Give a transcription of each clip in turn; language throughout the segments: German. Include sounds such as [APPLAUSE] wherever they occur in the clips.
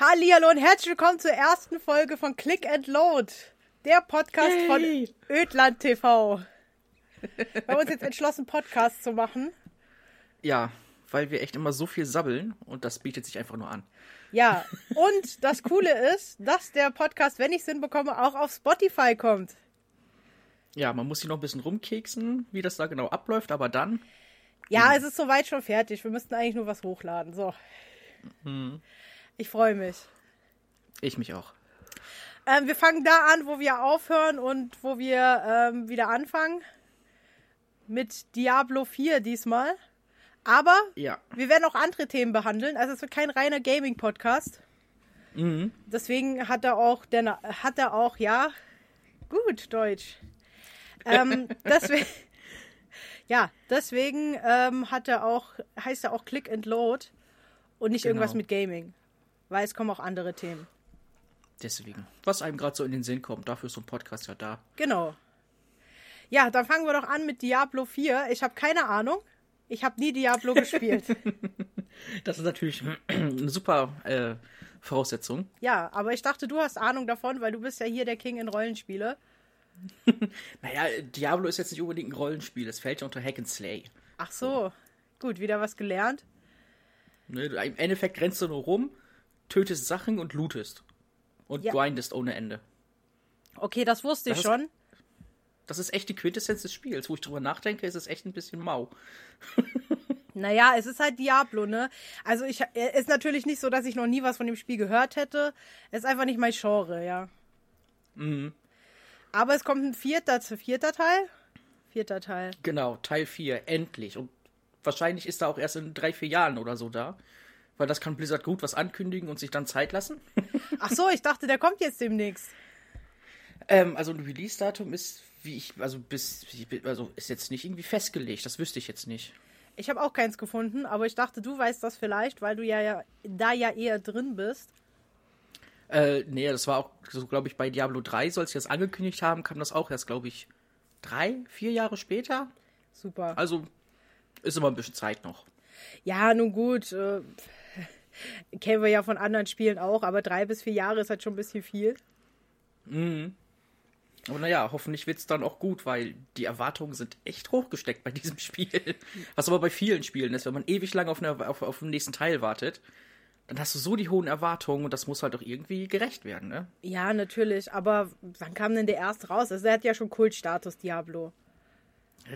Hallihallo und herzlich willkommen zur ersten Folge von Click and Load, der Podcast Yay. von Ödland TV. Wir haben uns jetzt entschlossen, Podcasts zu machen. Ja, weil wir echt immer so viel sabbeln und das bietet sich einfach nur an. Ja, und das Coole ist, dass der Podcast, wenn ich Sinn bekomme, auch auf Spotify kommt. Ja, man muss sich noch ein bisschen rumkeksen, wie das da genau abläuft, aber dann. Ja, es ist soweit schon fertig. Wir müssten eigentlich nur was hochladen. So. Ich freue mich. Ich mich auch. Ähm, wir fangen da an, wo wir aufhören und wo wir ähm, wieder anfangen. Mit Diablo 4 diesmal. Aber Ja. wir werden auch andere Themen behandeln. Also es wird kein reiner Gaming-Podcast. Mhm. Deswegen hat er auch, der, Na- hat er auch, ja, gut, Deutsch. Ähm, [LAUGHS] deswegen, ja, deswegen ähm, hat er auch, heißt er auch Click and Load und nicht Genau. irgendwas mit Gaming. Weil es kommen auch andere Themen. Deswegen. Was einem gerade so in den Sinn kommt, dafür ist so ein Podcast ja da. Genau. Ja, dann fangen wir doch an mit Diablo 4. Ich habe keine Ahnung. Ich habe nie Diablo gespielt. [LAUGHS] Das ist natürlich [CLEARS THROAT] eine super äh, Voraussetzung. Ja, aber ich dachte, du hast Ahnung davon, weil du bist ja hier der King in Rollenspiele. [LAUGHS] Naja, Diablo ist jetzt nicht unbedingt ein Rollenspiel, es fällt ja unter Hack and Slay. Ach so. Gut, wieder was gelernt. Ne? Im Endeffekt rennst du nur rum, tötest Sachen und lootest. Und Ja. grindest ohne Ende. Okay, das wusste ich Das ist- schon. Das ist echt die Quintessenz des Spiels. Wo ich drüber nachdenke, ist es echt ein bisschen mau. [LAUGHS] Naja, es ist halt Diablo, ne? Also ich es ist natürlich nicht so, dass ich noch nie was von dem Spiel gehört hätte. Es ist einfach nicht mein Genre, ja. Mhm. Aber es kommt ein vierter, vierter Teil? Vierter Teil. Genau, Teil 4, endlich. Und wahrscheinlich ist er auch erst in drei, vier Jahren oder so da. Weil das kann Blizzard gut was ankündigen und sich dann Zeit lassen. [LAUGHS] Ach so, ich dachte, der kommt jetzt demnächst. ähm, also ein Release-Datum ist, wie ich, also bis, also ist jetzt nicht irgendwie festgelegt. Das wüsste ich jetzt nicht. Ich habe auch keins gefunden, aber ich dachte, du weißt das vielleicht, weil du ja, ja da ja eher drin bist. Äh, nee, das war auch so, glaube ich, bei Diablo 3, soll es jetzt angekündigt haben, kam das auch erst, glaube ich, drei, vier Jahre später. Super. Also ist immer ein bisschen Zeit noch. Ja, nun gut. Äh, kennen wir ja von anderen Spielen auch, aber drei bis vier Jahre ist halt schon ein bisschen viel. Aber naja, hoffentlich wird es dann auch gut, weil die Erwartungen sind echt hochgesteckt bei diesem [LAUGHS] Spiel. Was aber bei vielen Spielen ist, wenn man ewig lang auf, eine, auf, auf den nächsten Teil wartet, dann hast du so die hohen Erwartungen und das muss halt auch irgendwie gerecht werden, ne? Ja, natürlich, aber wann kam denn der erste raus? Also er hat ja schon Kultstatus, Diablo.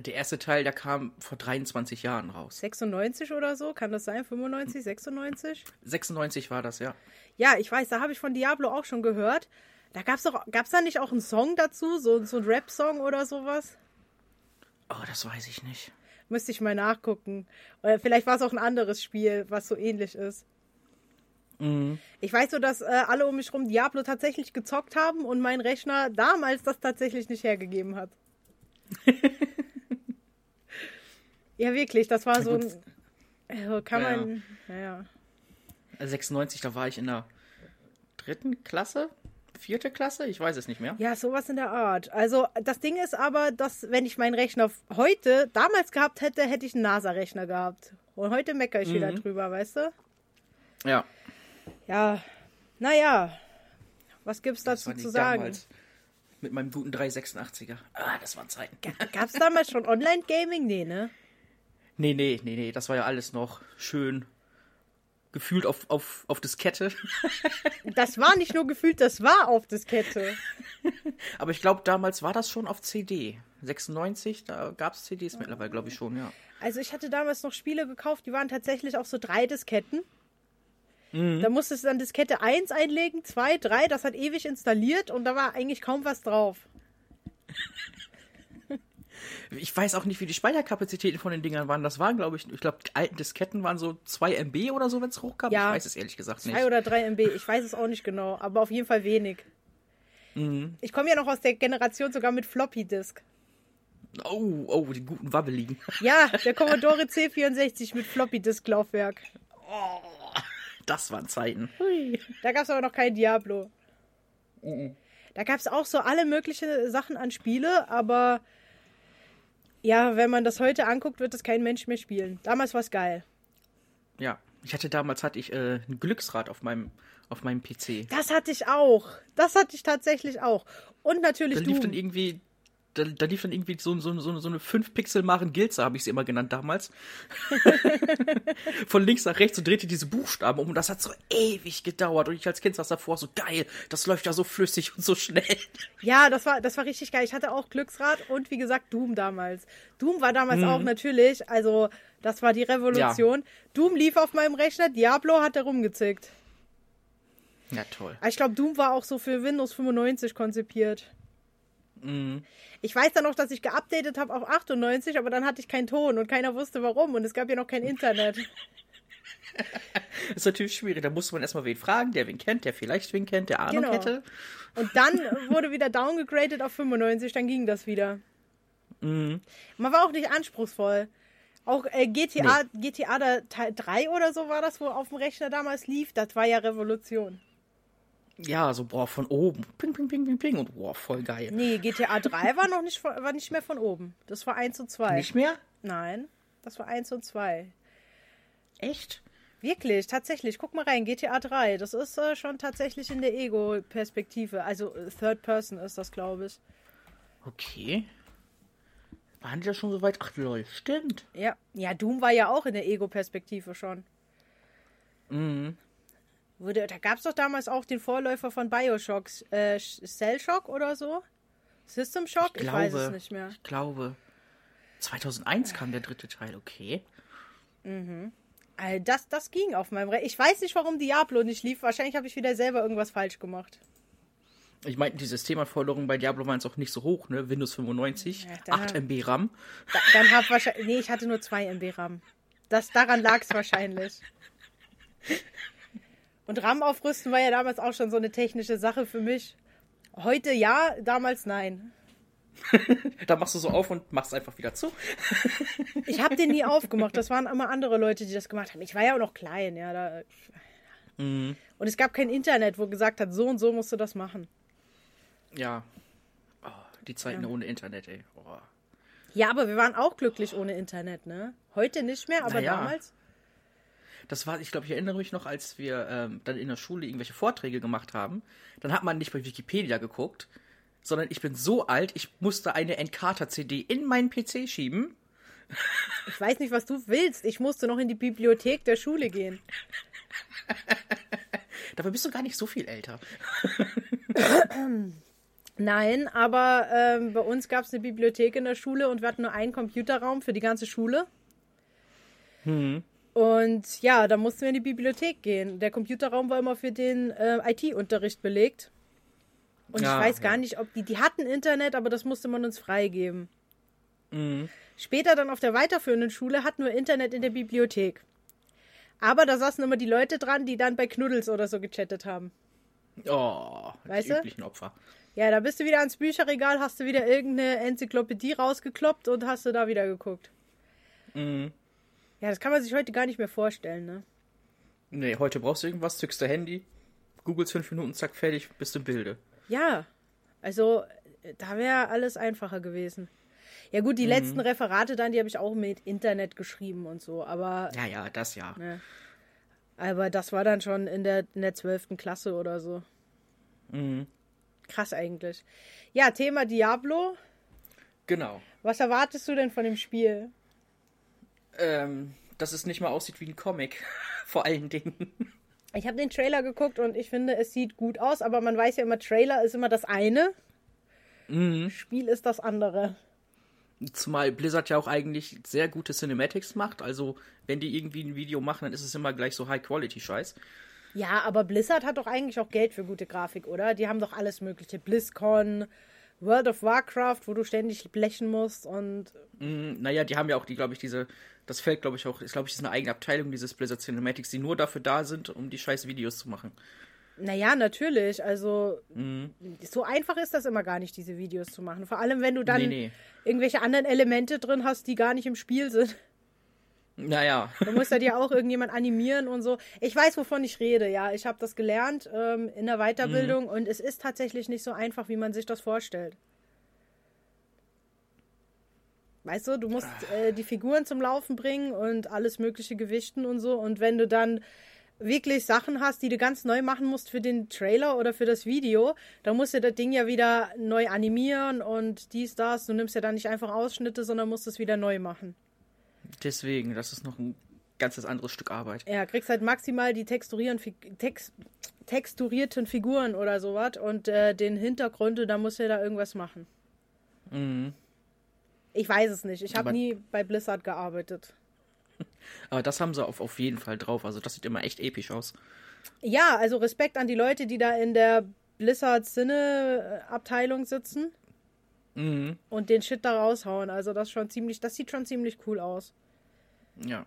Der erste Teil, der kam vor 23 Jahren raus. 96 oder so? Kann das sein? 95, 96? 96 war das, ja. Ja, ich weiß, da habe ich von Diablo auch schon gehört. Da gab's doch, gab's da nicht auch einen Song dazu? So, so ein Rap-Song oder sowas? Oh, das weiß ich nicht. Müsste ich mal nachgucken. Oder vielleicht war es auch ein anderes Spiel, was so ähnlich ist. Ich weiß so, dass äh, alle um mich rum Diablo tatsächlich gezockt haben und mein Rechner damals das tatsächlich nicht hergegeben hat. [LAUGHS] ja, wirklich, das war so ein. Also kann Ja, man. Naja. 96, da war ich in der dritten Klasse? Vierte Klasse? Ich weiß es nicht mehr. Ja, sowas in der Art. Also, das Ding ist aber, dass, wenn ich meinen Rechner heute, damals gehabt hätte, hätte ich einen NASA-Rechner gehabt. Und heute meckere ich wieder drüber, weißt du? Ja. Ja, naja. Was gibt's dazu zu sagen? damals Mit meinem guten 386er. Ah, das waren Zeiten. Gab's damals schon Online-Gaming? Nee, ne? Nee, nee, nee, nee, das war ja alles noch schön gefühlt auf, auf, auf Diskette. [LAUGHS] Das war nicht nur gefühlt, das war auf Diskette. [LAUGHS] Aber ich glaube, damals war das schon auf CD. 96, da gab es CDs mittlerweile, glaube ich schon, ja. Also ich hatte damals noch Spiele gekauft, die waren tatsächlich auch so drei Disketten. Da musstest du dann Diskette 1 einlegen, 2, 3, das hat ewig installiert und da war eigentlich kaum was drauf. [LAUGHS] Ich weiß auch nicht, wie die Speicherkapazitäten von den Dingern waren. Das waren, glaube ich, ich glaube, die alten Disketten waren so 2 MB oder so, wenn es hochkam. Ja. Ich weiß es ehrlich gesagt nicht. 2 oder 3 MB, ich weiß es auch nicht genau, aber auf jeden Fall wenig. Ich komme ja noch aus der Generation sogar mit Floppy Disk. Oh, oh, die guten Wabbeligen. [LAUGHS] Ja, der Commodore C64 mit Floppy Disk Laufwerk. Das waren Zeiten. Da gab es aber noch kein Diablo. Da gab es auch so alle möglichen Sachen an Spiele, aber ja, wenn man das heute anguckt, wird das kein Mensch mehr spielen. Damals war es geil. Ja, Ich hatte damals hatte ich äh, ein Glücksrad auf meinem auf meinem PC. Das hatte ich auch. Das hatte ich tatsächlich auch. Und natürlich Da lief dann Doom. irgendwie da, da lief dann irgendwie so, so, so, so eine 5 Pixel Maren Gilze, habe ich sie immer genannt damals. [LAUGHS] Von links nach rechts und drehte diese Buchstaben um und das hat so ewig gedauert und ich als Kind saß davor so geil, das läuft ja so flüssig und so schnell. Ja, das war, das war richtig geil. Ich hatte auch Glücksrad und wie gesagt Doom damals. Doom war damals Mhm. auch natürlich, also das war die Revolution. Doom lief auf meinem Rechner, Diablo hat da rumgezickt. Ja, toll. Ich glaube, Doom war auch so für Windows 95 konzipiert. Ich weiß dann noch, dass ich geupdatet habe auf 98, aber dann hatte ich keinen Ton und keiner wusste warum und es gab ja noch kein Internet. Das [LAUGHS] ist natürlich schwierig, da musste man erstmal wen fragen, der wen kennt, der vielleicht wen kennt, der Ahnung Genau. hätte. Und dann wurde wieder downgegradet auf 95, dann ging das wieder. Mhm. Man war auch nicht anspruchsvoll. Auch äh, GTA, GTA da, Teil 3 oder so war das, wo auf dem Rechner damals lief, das war ja Revolution. Ja, so boah, von oben. Ping, ping, ping, ping, ping und boah, voll geil. Nee, GTA 3 war noch nicht, von- war nicht mehr von oben. Das war 1 und 2. Nicht mehr? Nein, das war 1 und 2. Echt? Wirklich, tatsächlich. Guck mal rein, GTA 3. Das ist äh, schon tatsächlich in der Ego-Perspektive. Also äh, Third Person ist das, glaube ich. Okay. Waren die da schon so weit? Ach lol, stimmt. Ja. Ja, Doom war ja auch in der Ego-Perspektive schon. Mhm. Wurde, da gab es doch damals auch den Vorläufer von Bioshock, äh, Cell Shock oder so? System Shock? Ich, weiß es nicht mehr. Ich glaube. 2001 kam der dritte Teil, okay. Äh, Das, das ging auf meinem Rechner. Ich weiß nicht, warum Diablo nicht lief. Wahrscheinlich habe ich wieder selber irgendwas falsch gemacht. Ich meine, die Systemanforderungen bei Diablo waren jetzt auch nicht so hoch, ne? Windows 95, Ja, da- 8 MB RAM. Da, dann hab wahrscheinlich. Nee, ich hatte nur 2 MB RAM. Das, daran lag es wahrscheinlich. [LAUGHS] Und RAM aufrüsten war ja damals auch schon so eine technische Sache für mich. Heute ja, damals nein. [LAUGHS] Da machst du so auf und machst einfach wieder zu. [LAUGHS] Ich habe den nie aufgemacht. Das waren immer andere Leute, die das gemacht haben. Ich war ja auch noch klein, ja. Da, Mhm. Und es gab kein Internet, wo gesagt hat, so und so musst du das machen. Ja. Oh, die Zeiten ohne Internet, ey. Oh. Ja, aber wir waren auch glücklich ohne Internet, ne? Heute nicht mehr, aber Na ja. damals. Das war, ich glaube, ich erinnere mich noch, als wir ähm, dann in der Schule irgendwelche Vorträge gemacht haben. Dann hat man nicht bei Wikipedia geguckt, sondern ich bin so alt, ich musste eine Encarta-CD in meinen PC schieben. Ich weiß nicht, was du willst. Ich musste noch in die Bibliothek der Schule gehen. [LAUGHS] Dabei bist du gar nicht so viel älter. [CLEARS THROAT] Nein, aber ähm, bei uns gab es eine Bibliothek in der Schule und wir hatten nur einen Computerraum für die ganze Schule. Und ja, da mussten wir in die Bibliothek gehen. Der Computerraum war immer für den äh, IT-Unterricht belegt. Und Ja, ich weiß gar ja. nicht, ob die, die hatten Internet, aber das musste man uns freigeben. Mhm. Später dann auf der weiterführenden Schule hatten wir Internet in der Bibliothek. Aber da saßen immer die Leute dran, die dann bei Knuddels oder so gechattet haben. Oh, Weißt die du? üblichen Opfer. Ja, da bist du wieder ans Bücherregal, hast du wieder irgendeine Enzyklopädie rausgekloppt und hast du da wieder geguckt. Mhm. Ja, das kann man sich heute gar nicht mehr vorstellen, ne? Nee, heute brauchst du irgendwas, zückst dein Handy, googelst fünf Minuten, zack, fertig, bist im Bilde. Ja, also da wäre alles einfacher gewesen. Ja gut, die letzten Referate dann, die habe ich auch mit Internet geschrieben und so, aber, Ja, ja, das ja. ne, aber das war dann schon in der, in der 12. Klasse oder so. Mhm. Krass eigentlich. Ja, Thema Diablo. Genau. Was erwartest du denn von dem Spiel? Ähm, dass es nicht mal aussieht wie ein Comic. [LAUGHS] Vor allen Dingen. Ich habe den Trailer geguckt und ich finde, es sieht gut aus, aber man weiß ja immer, Trailer ist immer das eine, Spiel ist das andere. Zumal Blizzard ja auch eigentlich sehr gute Cinematics macht. Also, wenn die irgendwie ein Video machen, dann ist es immer gleich so High-Quality-Scheiß. Ja, aber Blizzard hat doch eigentlich auch Geld für gute Grafik, oder? Die haben doch alles mögliche. BlizzCon, World of Warcraft, wo du ständig blechen musst und Mm, naja, die haben ja auch die, glaube ich, diese. Das fällt, glaube ich, auch. Ist, glaube ich, ist eine eigene Abteilung, dieses Blizzard Cinematics, die nur dafür da sind, um die scheiß Videos zu machen. naja, natürlich. Also so einfach ist das immer gar nicht, diese Videos zu machen. Vor allem, wenn du dann Nee, nee. irgendwelche anderen Elemente drin hast, die gar nicht im Spiel sind. Naja. Da muss ja dir auch irgendjemand animieren und so. Ich weiß, wovon ich rede, ja. Ich habe das gelernt ähm, in der Weiterbildung und es ist tatsächlich nicht so einfach, wie man sich das vorstellt. Weißt du, du musst äh, die Figuren zum Laufen bringen und alles mögliche gewichten und so. Und wenn du dann wirklich Sachen hast, die du ganz neu machen musst für den Trailer oder für das Video, dann musst du das Ding ja wieder neu animieren und dies, das. Du nimmst ja dann nicht einfach Ausschnitte, sondern musst es wieder neu machen. Deswegen, das ist noch ein ganzes anderes Stück Arbeit. Ja, kriegst halt maximal die texturieren, text, texturierten Figuren oder sowas und äh, den Hintergründe, da musst du ja da irgendwas machen. Mhm. Ich weiß es nicht. Ich habe nie bei Blizzard gearbeitet. [LAUGHS] Aber das haben sie auf, auf jeden Fall drauf. Also das sieht immer echt episch aus. Ja, also Respekt an die Leute, die da in der Blizzard Sinne Abteilung sitzen Mhm. und den Shit da raushauen. Also das schon ziemlich, das sieht schon ziemlich cool aus. Ja.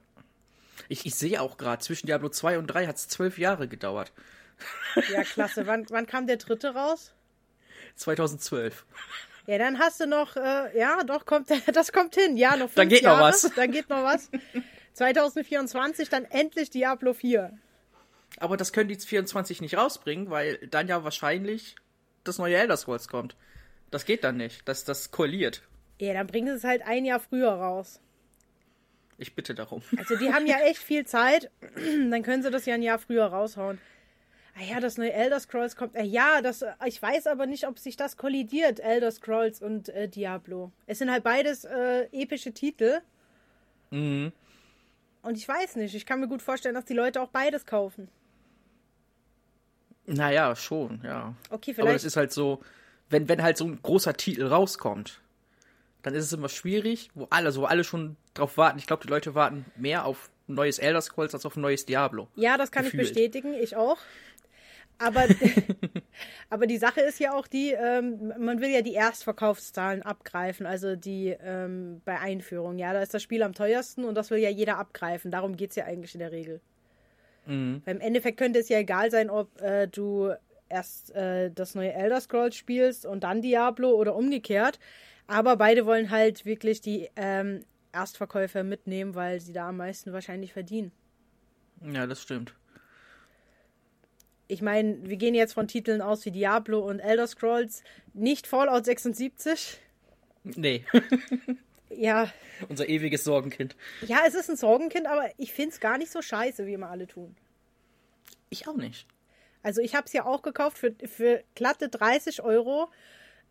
Ich, ich sehe auch gerade, zwischen Diablo 2 und 3 hat es zwölf Jahre gedauert. Ja, klasse. wann, wann kam der dritte raus? 2012. Ja, dann hast du noch, äh, ja, doch, kommt, [LAUGHS] das kommt hin. Ja, noch fünf Da geht noch Jahre. was. Da geht noch was. 2024 dann endlich Diablo 4. Aber das können die 24 nicht rausbringen, weil dann ja wahrscheinlich das neue Elder Scrolls kommt. Das geht dann nicht. Das, das koaliert. Ja, dann bringen sie es halt ein Jahr früher raus. Ich bitte darum. Also die haben ja echt viel Zeit. [CLEARS THROAT] Dann können sie das ja ein Jahr früher raushauen. Ah ja, das neue Elder Scrolls kommt. Äh, ja, das, ich weiß aber nicht, ob sich das kollidiert, Elder Scrolls und äh, Diablo. Es sind halt beides äh, epische Titel. Mhm. Und ich weiß nicht, ich kann mir gut vorstellen, dass die Leute auch beides kaufen. Naja, schon, ja. Okay, Aber das vielleicht. ist halt so, wenn, wenn halt so ein großer Titel rauskommt, dann ist es immer schwierig, wo alle, so alle schon drauf warten. Ich glaube, die Leute warten mehr auf ein neues Elder Scrolls als auf ein neues Diablo. Ja, das kann gefühlt. ich bestätigen, ich auch. Aber, [LAUGHS] [LAUGHS] aber die Sache ist ja auch die, ähm, man will ja die Erstverkaufszahlen abgreifen, also die ähm, bei Einführung. Ja, da ist das Spiel am teuersten und das will ja jeder abgreifen. Darum geht es ja eigentlich in der Regel. Mhm. Weil im Endeffekt könnte es ja egal sein, ob äh, du erst äh, das neue Elder Scrolls spielst und dann Diablo oder umgekehrt. Aber beide wollen halt wirklich die ähm, Erstverkäufer mitnehmen, weil sie da am meisten wahrscheinlich verdienen. Ja, das stimmt. ich meine, wir gehen jetzt von Titeln aus wie Diablo und Elder Scrolls, nicht Fallout 76. Nee, [LAUGHS] Ja, unser ewiges Sorgenkind. ja, es ist ein Sorgenkind, aber ich finde es gar nicht so scheiße, wie immer alle tun. Ich auch nicht. Also ich habe es ja auch gekauft für, für glatte 30 Euro,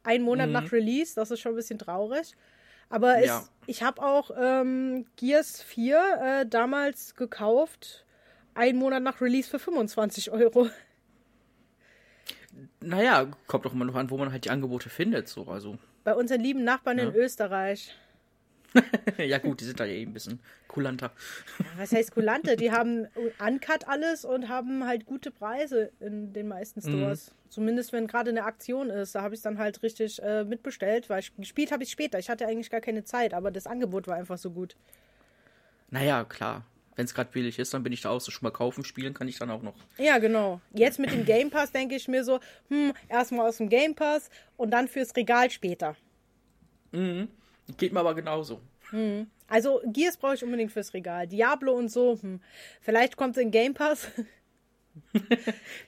einen Monat nach Release. Das ist schon ein bisschen traurig. Aber es, Ja. ich habe auch ähm, Gears 4 äh, damals gekauft, einen Monat nach Release für 25 Euro. Naja, kommt doch immer noch an, wo man halt die Angebote findet, so, also. Bei unseren lieben Nachbarn in Ja. Österreich. [LAUGHS] ja gut, die sind da eh ein bisschen kulanter. Was heißt Kulante? Die haben Uncut alles und haben halt gute Preise in den meisten Stores. Zumindest wenn gerade eine Aktion ist. Da habe ich dann halt richtig äh, mitbestellt, weil ich, gespielt habe ich später. Ich hatte eigentlich gar keine Zeit, aber das Angebot war einfach so gut. Naja, klar. Wenn es gerade billig ist, dann bin ich da auch so schon mal kaufen, spielen kann ich dann auch noch. Ja, genau. Jetzt mit dem Game Pass denke ich mir so, hm, erstmal aus dem Game Pass und dann fürs Regal später. Geht mir aber genauso. Also Gears brauche ich unbedingt fürs Regal. Diablo und so, hm. Vielleicht kommt es in Game Pass. [LAUGHS]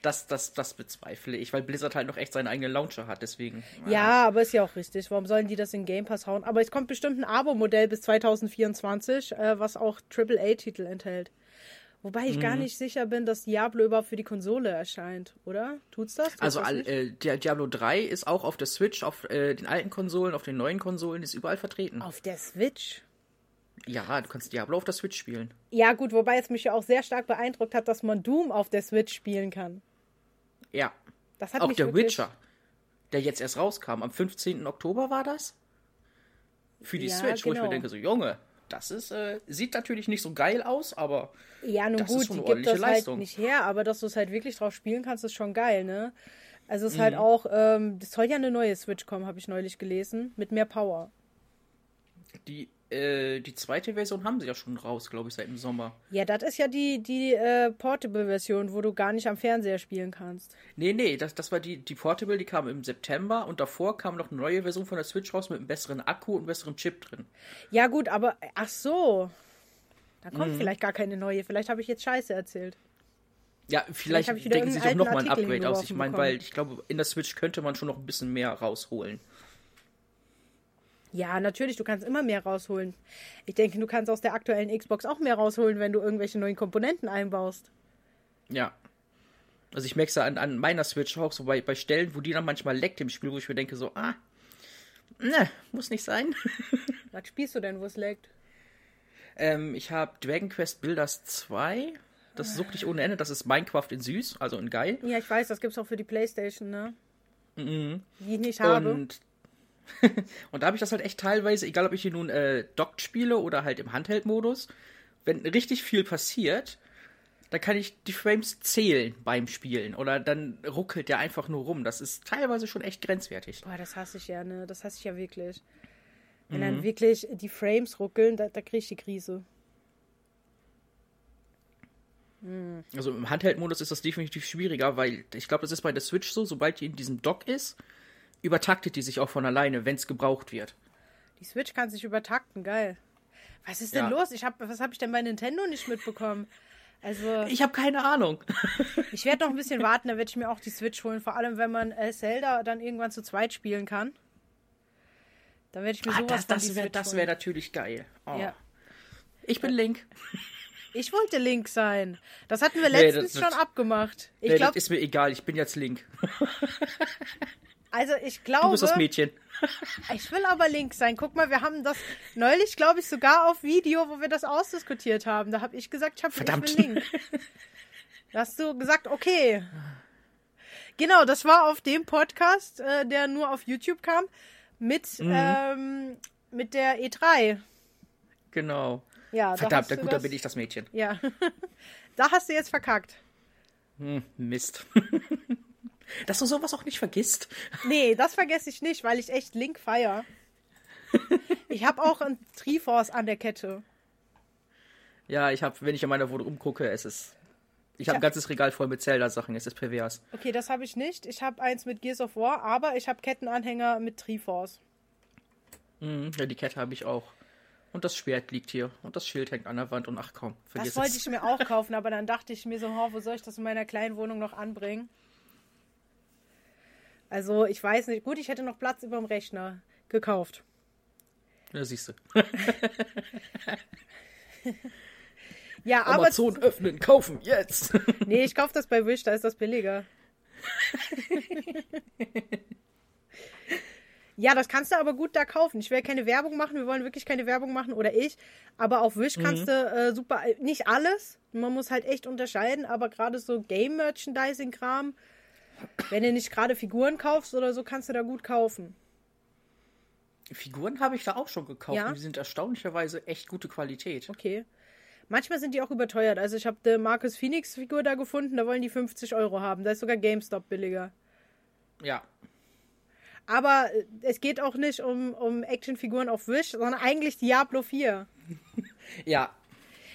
Das, das, das bezweifle ich, weil Blizzard halt noch echt seinen eigenen Launcher hat, deswegen. Ja, aber ist ja auch richtig. Warum sollen die das in Game Pass hauen? Aber es kommt bestimmt ein Abo-Modell bis 2024, äh, was auch AAA-Titel enthält. Wobei ich Mhm. gar nicht sicher bin, dass Diablo überhaupt für die Konsole erscheint, oder? Tut's das? Tut's Also das äh, der Diablo 3 ist auch auf der Switch, auf äh, den alten Konsolen, auf den neuen Konsolen, ist überall vertreten. Auf der Switch. Ja, du kannst Diablo auf der Switch spielen. Ja, gut, wobei es mich ja auch sehr stark beeindruckt hat, dass man Doom auf der Switch spielen kann. Ja. Das hat Auch mich der. Witcher, der jetzt erst rauskam, am 15. Oktober war das? Für die Ja, Switch, wo ich mir genau. denke, so Junge, das ist, äh, sieht natürlich nicht so geil aus, aber Ja, nun Das ist gut, schon die eine gibt das halt Leistung. nicht her, aber dass du es halt wirklich drauf spielen kannst, ist schon geil, ne? Also es ist Mhm. halt auch, ähm, das soll ja eine neue Switch kommen, habe ich neulich gelesen, mit mehr Power. die, äh, die zweite Version haben sie ja schon raus, glaube ich, seit dem Sommer. Ja, das ist ja die, die äh, Portable-Version, wo du gar nicht am Fernseher spielen kannst. Nee, nee, das, das war die, die Portable, die kam im September und davor kam noch eine neue Version von der Switch raus mit einem besseren Akku und einem besseren Chip drin. Ja, gut, aber ach so. Da kommt Mhm. vielleicht gar keine neue. Vielleicht habe ich jetzt Scheiße erzählt. Ja, vielleicht, wieder denken sie irgendeinen nochmal ein Upgrade aus. Ich meine, weil ich glaube, in der Switch könnte man schon noch ein bisschen mehr rausholen. Ja, natürlich, du kannst immer mehr rausholen. Ich denke, du kannst aus der aktuellen Xbox auch mehr rausholen, wenn du irgendwelche neuen Komponenten einbaust. Ja. Also ich merke es an, an meiner Switch auch so bei, bei Stellen, wo die dann manchmal leckt im Spiel, wo ich mir denke so, ah, ne, muss nicht sein. [LAUGHS] Was spielst du denn, wo es leckt? ähm, ich habe Dragon Quest Builders 2. Das sucht dich ohne Ende. Das ist Minecraft in süß, also in geil. Ja, ich weiß, das gibt's auch für die Playstation, ne? Die ich nicht habe. Und, [LAUGHS] und da habe ich das halt echt teilweise, egal ob ich hier nun äh, dockt spiele oder halt im Handheld-Modus, wenn richtig viel passiert, dann kann ich die Frames zählen beim Spielen oder dann ruckelt der einfach nur rum. Das ist teilweise schon echt grenzwertig. Boah, das hasse ich ja, ne? Das hasse ich ja wirklich. Wenn dann wirklich die Frames ruckeln, da, da kriege ich die Krise. Also im Handheld-Modus ist das definitiv schwieriger, weil ich glaube, das ist bei der Switch so, sobald die in diesem Dock ist, übertaktet die sich auch von alleine, wenn es gebraucht wird. Die Switch kann sich übertakten, geil. Was ist denn Ja. los? Ich hab, was habe ich denn bei Nintendo nicht mitbekommen? Also, Ich habe keine Ahnung. [LAUGHS] ich werde noch ein bisschen warten, dann werde ich mir auch die Switch holen. Vor allem, wenn man äh, Zelda dann irgendwann zu zweit spielen kann. Dann werde ich mir Ah, sowas das das wäre das wär natürlich geil. Oh. Ja. Ich bin Link. Ich wollte Link sein. Das hatten wir Nee, letztens das- schon abgemacht. Ich nee, glaube, das ist mir egal, ich bin jetzt Link. [LAUGHS] also ich Du glaube, bist das Mädchen. [LAUGHS] ich will aber Link sein. Guck mal, wir haben das neulich, glaube ich, sogar auf Video, wo wir das ausdiskutiert haben. Da habe ich gesagt, ich, hab, Verdammt. ich will Link. Da hast du gesagt, okay. Genau, das war auf dem Podcast, äh, der nur auf YouTube kam, mit, Mhm. ähm, mit der E3. Genau. Ja, da Verdammt, du gut, das, dann bin ich das Mädchen. Ja. [LAUGHS] da hast du jetzt verkackt. Hm, Mist. [LAUGHS] Dass du sowas auch nicht vergisst. Nee, das vergesse ich nicht, weil ich echt Link feier. [LAUGHS] Ich habe auch ein Triforce an der Kette. Ja, ich habe, wenn ich in meiner Wohnung umgucke, es ist. Ich habe ein ganzes Regal voll mit Zelda-Sachen, es ist pervers. Okay, das habe ich nicht. Ich habe eins mit Gears of War, aber ich habe Kettenanhänger mit Triforce. Mhm, ja, die Kette habe ich auch. Und das Schwert liegt hier. Und das Schild hängt an der Wand. Und ach komm, vergiss Das wollte es. ich mir auch kaufen, aber dann dachte ich mir so, oh, wo soll ich das in meiner kleinen Wohnung noch anbringen? Also, ich weiß nicht. Gut, ich hätte noch Platz über dem Rechner gekauft. Ja, siehst du. [LAUGHS] Ja, aber Amazon öffnen, kaufen, jetzt! [LAUGHS] nee, ich kaufe das bei Wish, da ist das billiger. [LAUGHS] ja, das kannst du aber gut da kaufen. Ich will keine Werbung machen, wir wollen wirklich keine Werbung machen oder ich. Aber auf Wish kannst du äh, super, nicht alles. Man muss halt echt unterscheiden, aber gerade so Game-Merchandising-Kram, wenn du nicht gerade Figuren kaufst oder so, kannst du da gut kaufen. Figuren habe ich da auch schon gekauft. Ja? Und die sind erstaunlicherweise echt gute Qualität. Okay. Manchmal sind die auch überteuert. Also ich habe die Marcus Phoenix Figur da gefunden, da wollen die 50 Euro haben. Da ist sogar GameStop billiger. Ja. Aber äh, es geht auch nicht um, um Actionfiguren auf Wish, sondern eigentlich Diablo 4. [LAUGHS] Ja.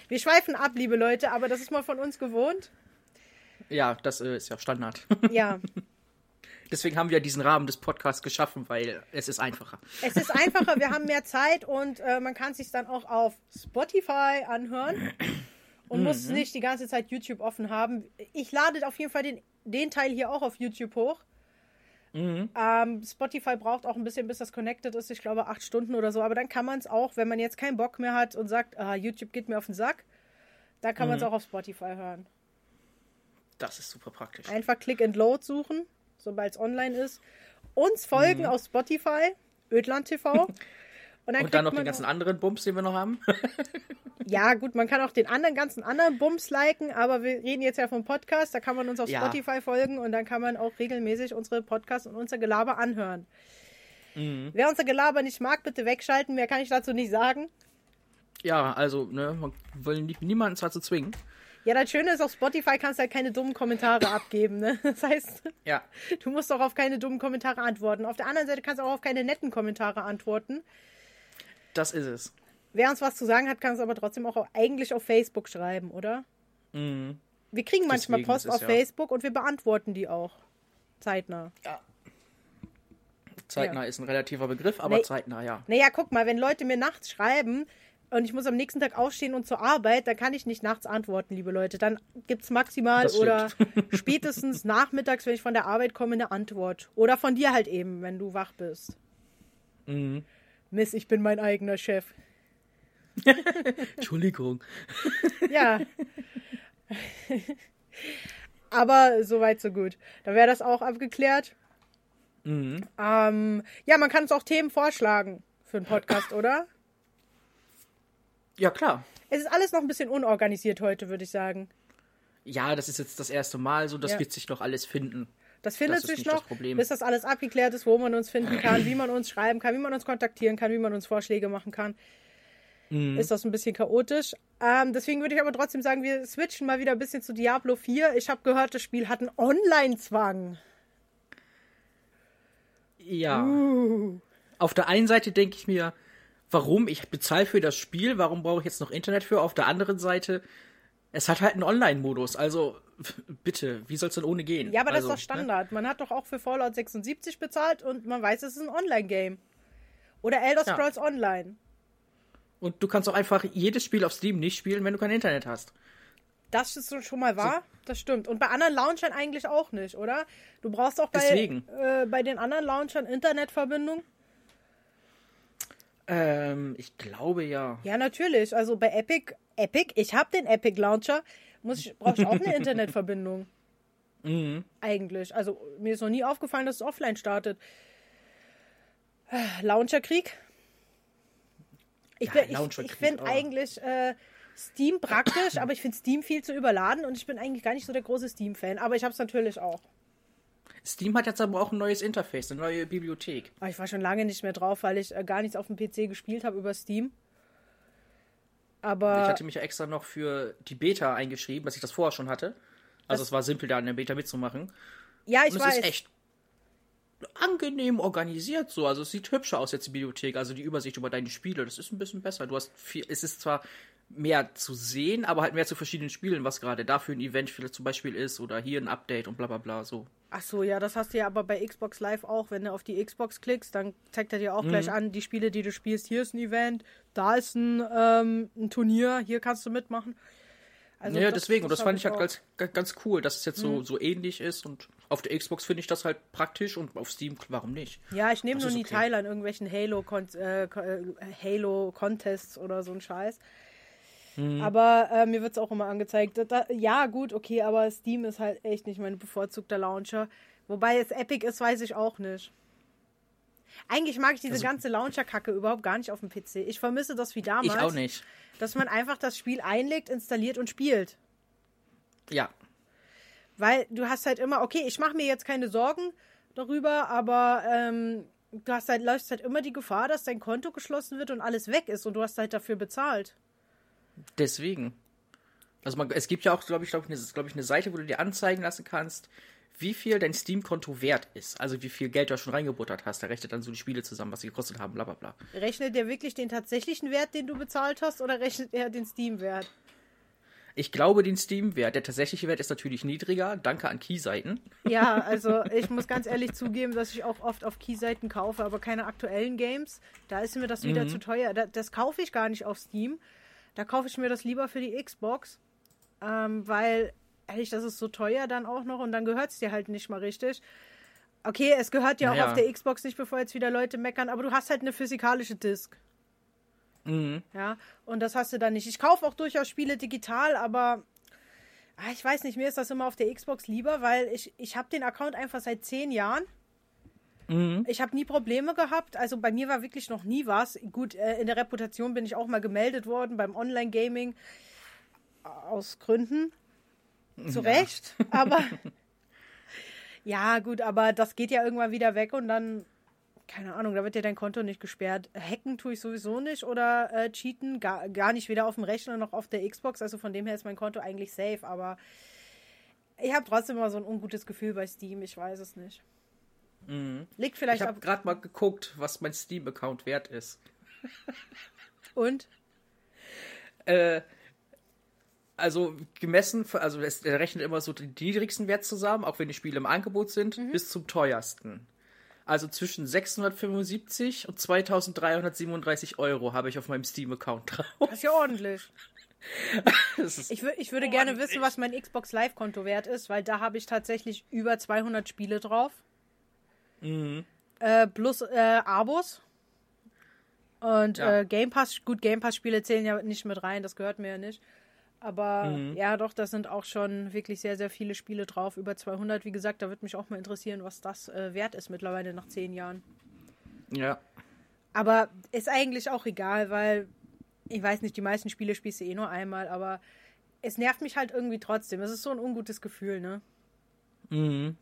Wir schweifen ab, liebe Leute, aber das ist mal von uns gewohnt. Ja, das äh, ist ja Standard. [LAUGHS] Ja. Deswegen haben wir diesen Rahmen des Podcasts geschaffen, weil es ist einfacher. Es ist einfacher, wir haben mehr Zeit und äh, man kann sich dann auch auf Spotify anhören und muss nicht die ganze Zeit YouTube offen haben. Ich lade auf jeden Fall den, den Teil hier auch auf YouTube hoch. Ähm, Spotify braucht auch ein bisschen, bis das connected ist. Ich glaube, acht Stunden oder so. Aber dann kann man es auch, wenn man jetzt keinen Bock mehr hat und sagt, ah, YouTube geht mir auf den Sack, da kann man es auch auf Spotify hören. Das ist super praktisch. Einfach Click and Load suchen, sobald es online ist. Uns folgen auf Spotify, Ödland TV. [LAUGHS] Und dann, Und dann noch den ganzen anderen Bums, den wir noch haben. [LAUGHS] Ja, gut, man kann auch den anderen ganzen anderen Bums liken, aber wir reden jetzt ja vom Podcast, da kann man uns auf Ja. Spotify folgen und dann kann man auch regelmäßig unsere Podcasts und unser Gelaber anhören. Mhm. Wer unser Gelaber nicht mag, bitte wegschalten, mehr kann ich dazu nicht sagen. Ja, also, ne, man will nie, niemanden zwar zu zwingen. Ja, das Schöne ist, auf Spotify kannst du halt keine dummen Kommentare abgeben, ne? [LAUGHS] Das heißt, Ja. du musst auch auf keine dummen Kommentare antworten. Auf der anderen Seite kannst du auch auf keine netten Kommentare antworten. Das ist es. Wer uns was zu sagen hat, kann es aber trotzdem auch eigentlich auf Facebook schreiben, oder? Mhm. Wir kriegen manchmal Deswegen, Post auf ja- Facebook und wir beantworten die auch. Zeitnah. Zeitnah ist ein relativer Begriff, aber Nee. zeitnah, ja. Naja, guck mal, wenn Leute mir nachts schreiben und ich muss am nächsten Tag aufstehen und zur Arbeit, dann kann ich nicht nachts antworten, liebe Leute. Dann gibt es maximal oder [LAUGHS] spätestens nachmittags, wenn ich von der Arbeit komme, eine Antwort. Oder von dir halt eben, wenn du wach bist. Mhm. Miss, ich bin mein eigener Chef. [LAUGHS] [LAUGHS] Entschuldigung. Ja. Aber soweit, so gut. Da wäre das auch abgeklärt. Mhm. Ähm, ja, man kann uns auch Themen vorschlagen für einen Podcast, [CLEARS THROAT] oder? Ja, klar. Es ist alles noch ein bisschen unorganisiert heute, würde ich sagen. Ja, das ist jetzt das erste Mal so, das Ja. wird sich noch alles finden. Das findet Das sich das noch, Problem. bis das alles abgeklärt ist, wo man uns finden kann, wie man uns schreiben kann, wie man uns kontaktieren kann, wie man uns Vorschläge machen kann. Mhm. Ist das ein bisschen chaotisch. Ähm, deswegen würde ich aber trotzdem sagen, wir switchen mal wieder ein bisschen zu Diablo 4. Ich habe gehört, das Spiel hat einen Online-Zwang. Ja. Uh. Auf der einen Seite denke ich mir, warum? Ich bezahle für das Spiel, warum brauche ich jetzt noch Internet für? Auf der anderen Seite, es hat halt einen Online-Modus. Also, [LAUGHS] bitte, wie soll es denn ohne gehen? Ja, aber also, das ist doch Standard. Man hat doch auch für Fallout 76 bezahlt und man weiß, es ist ein Online-Game. Oder Elder Ja. Scrolls Online. Und du kannst auch einfach jedes Spiel auf Steam nicht spielen, wenn du kein Internet hast. Das ist so schon mal wahr, das stimmt. Und bei anderen Launchern eigentlich auch nicht, oder? Du brauchst auch bei, äh, bei den anderen Launchern Internetverbindung. Ähm, ich glaube ja. Ja, natürlich. Also bei Epic, Epic, ich habe den Epic Launcher, muss ich, brauche ich auch eine [LAUGHS] Internetverbindung. Mhm. Eigentlich. Also mir ist noch nie aufgefallen, dass es offline startet. Launcherkrieg. Ich, Ja, bin- ich, ich finde oh. eigentlich äh, Steam praktisch, aber ich finde Steam viel zu überladen und ich bin eigentlich gar nicht so der große Steam-Fan. Aber ich habe es natürlich auch. Steam hat jetzt aber auch ein neues Interface, eine neue Bibliothek. Aber ich war schon lange nicht mehr drauf, weil ich äh, gar nichts auf dem PC gespielt habe über Steam. Aber Ich hatte mich ja extra noch für die Beta eingeschrieben, dass ich das vorher schon hatte. Also es war simpel, da in der Beta mitzumachen. ja, ich Und es weiß. ist echt angenehm organisiert so. Also es sieht hübscher aus jetzt die Bibliothek, also die Übersicht über deine Spiele. Das ist ein bisschen besser. Du hast viel, es ist zwar mehr zu sehen, aber halt mehr zu verschiedenen Spielen, was gerade dafür ein Event vielleicht zum Beispiel ist oder hier ein Update und bla bla bla so. Ach so, ja, das hast du ja aber bei Xbox Live auch. Wenn du auf die Xbox klickst, dann zeigt er dir auch gleich an, die Spiele, die du spielst. Hier ist ein Event, da ist ein, ähm, ein Turnier, hier kannst du mitmachen. Also ja, das- deswegen. Und das hab fand ich halt ganz, ganz, cool, dass es jetzt so, so ähnlich ist. Und auf der Xbox finde ich das halt praktisch und auf Steam, warum nicht? Ja, ich nehme Das nur nie okay. teil an irgendwelchen Halo-Contests äh, Ko- äh, Halo-Contests oder so ein Scheiß. Mhm. Aber äh, mir wird es auch immer angezeigt. Da, ja, gut, okay, aber Steam ist halt echt nicht mein bevorzugter Launcher. Wobei es Epic ist, weiß ich auch nicht. Eigentlich mag ich diese Also- ganze Launcher-Kacke überhaupt gar nicht auf dem PC. Ich vermisse das wie damals. Ich auch nicht. Dass man einfach das Spiel einlegt, installiert und spielt. Ja. Weil du hast halt immer, okay, ich mache mir jetzt keine Sorgen darüber, aber ähm, du hast halt, läufst halt immer die Gefahr, dass dein Konto geschlossen wird und alles weg ist und du hast halt dafür bezahlt. Deswegen. Also man, es gibt ja auch, glaube ich, glaube ich, eine, glaub ich, eine Seite, wo du dir anzeigen lassen kannst, wie viel dein Steam-Konto wert ist. Also wie viel Geld du da schon reingebuttert hast. Da rechnet dann so die Spiele zusammen, was sie gekostet haben, bla bla bla. Rechnet der wirklich den tatsächlichen Wert, den du bezahlt hast, oder rechnet er den Steam-Wert? Ich glaube, den Steam-Wert, der tatsächliche Wert ist natürlich niedriger. Danke an Key-Seiten. Ja, also ich muss ganz ehrlich zugeben, dass ich auch oft auf Keyseiten kaufe, aber keine aktuellen Games. Da ist mir das wieder zu teuer. Da, das kaufe ich gar nicht auf Steam. Da kaufe ich mir das lieber für die Xbox, ähm, weil ehrlich, das ist so teuer dann auch noch und dann gehört es dir halt nicht mal richtig. Okay, es gehört ja auch Naja. auf der Xbox nicht, bevor jetzt wieder Leute meckern, aber du hast halt eine physikalische Disc. Mhm. Ja, und das hast du dann nicht. Ich kaufe auch durchaus Spiele digital, aber ah, ich weiß nicht, mir ist das immer auf der Xbox lieber, weil ich, ich habe den Account einfach seit zehn Jahren. Mhm. Ich habe nie Probleme gehabt. Also bei mir war wirklich noch nie was. Gut, äh, in der Reputation bin ich auch mal gemeldet worden beim Online-Gaming. Aus Gründen. Zu Recht. Aber [LAUGHS] ja, gut, aber das geht ja irgendwann wieder weg und dann, keine Ahnung, da wird ja dein Konto nicht gesperrt. Hacken tue ich sowieso nicht oder äh, cheaten, gar, gar nicht weder auf dem Rechner noch auf der Xbox. Also von dem her ist mein Konto eigentlich safe, aber ich habe trotzdem immer so ein ungutes Gefühl bei Steam. Ich weiß es nicht. Liegt Ich vielleicht habe ab. gerade mal geguckt, was mein Steam-Account wert ist. Und? Äh, also gemessen, also es er rechnet immer so den niedrigsten Wert zusammen, auch wenn die Spiele im Angebot sind, Mhm. bis zum teuersten. Also zwischen 675 und 2337 Euro habe ich auf meinem Steam-Account drauf. Das ist ja ordentlich. [LAUGHS] Ist, Ich, ich würde gerne wissen, was mein Xbox Live-Konto wert ist, weil da habe ich tatsächlich über 200 Spiele drauf. Mhm. Äh, plus äh, Abos. Und Ja. äh, Game Pass, gut, Game Pass-Spiele zählen ja nicht mit rein, das gehört mir ja nicht. Aber Mhm. ja, doch, da sind auch schon wirklich sehr, sehr viele Spiele drauf. Über 200, wie gesagt, da würde mich auch mal interessieren, was das äh, wert ist mittlerweile nach zehn Jahren. Ja. Aber ist eigentlich auch egal, weil ich weiß nicht, die meisten Spiele spielst du eh nur einmal, aber es nervt mich halt irgendwie trotzdem. Es ist so ein ungutes Gefühl, ne? Mhm.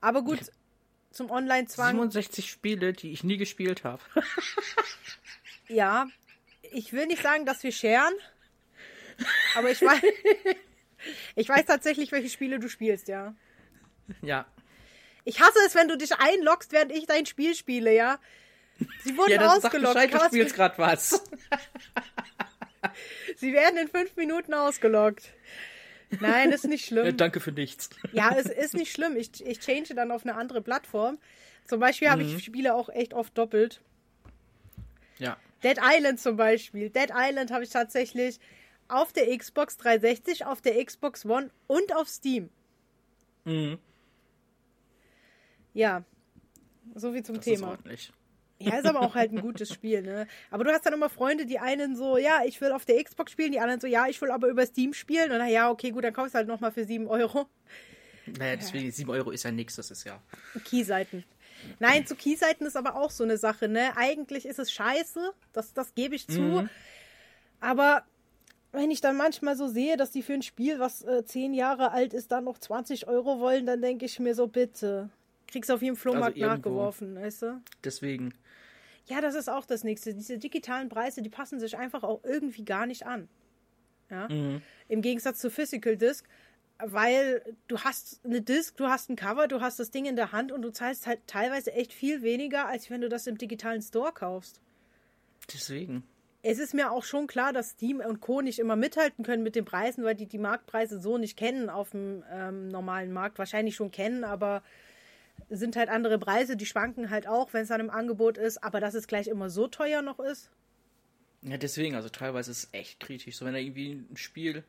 Aber gut, zum Online-Zwang, 67 Spiele, die ich nie gespielt habe. [LAUGHS] ja. Ich will nicht sagen, dass wir scheren, aber ich weiß, [LAUGHS] ich weiß tatsächlich, welche Spiele du spielst, ja. ja. Ich hasse es, wenn du dich einloggst, während ich dein Spiel spiele, ja. Sie wurden Ja, dann sag ausgeloggt. Bescheid, du spielst gerade was. [LAUGHS] Sie werden in fünf Minuten ausgeloggt. Nein, ist nicht [LAUGHS] Ja, schlimm. danke für nichts. Ja, es ist nicht schlimm. Ich, ich change dann auf eine andere Plattform. Zum Beispiel habe ich Spiele auch echt oft doppelt. Ja. Dead Island zum Beispiel. Dead Island habe ich tatsächlich auf der Xbox 360, auf der Xbox One und auf Steam. Mhm. Ja. So viel zum Das ist Thema. ordentlich. Ja, ist aber auch halt ein gutes Spiel, ne? Aber du hast dann immer Freunde, die einen so, ja, ich will auf der Xbox spielen, die anderen so, ja, ich will aber über Steam spielen. Und dann, ja, okay, gut, dann kaufst du halt nochmal für 7 Euro. Naja, deswegen 7 Euro ist ja nichts, das ist ja. Keyseiten. Nein, zu Keyseiten ist aber auch so eine Sache, ne? Eigentlich ist es scheiße, das, das gebe ich zu. Aber wenn ich dann manchmal so sehe, dass die für ein Spiel, was äh, 10 Jahre alt ist, dann noch 20 Euro wollen, dann denke ich mir so, bitte. Kriegst auf jedem Flohmarkt irgendwo. nachgeworfen, weißt du? Deswegen. Ja, das ist auch das Nächste. Diese digitalen Preise, die passen sich einfach auch irgendwie gar nicht an. Ja? Im Gegensatz zu Physical Disc, weil du hast eine Disc, du hast ein Cover, du hast das Ding in der Hand und du zahlst halt teilweise echt viel weniger, als wenn du das im digitalen Store kaufst. Deswegen. Es ist mir auch schon klar, dass Steam und Co. nicht immer mithalten können mit den Preisen, weil die die Marktpreise so nicht kennen auf dem ähm, normalen Markt. Wahrscheinlich schon kennen, aber sind halt andere Preise. Die schwanken halt auch, wenn es dann im Angebot ist. Aber dass es gleich immer so teuer noch ist. Ja, deswegen, also teilweise ist es echt kritisch. So, wenn da irgendwie ein Spiel,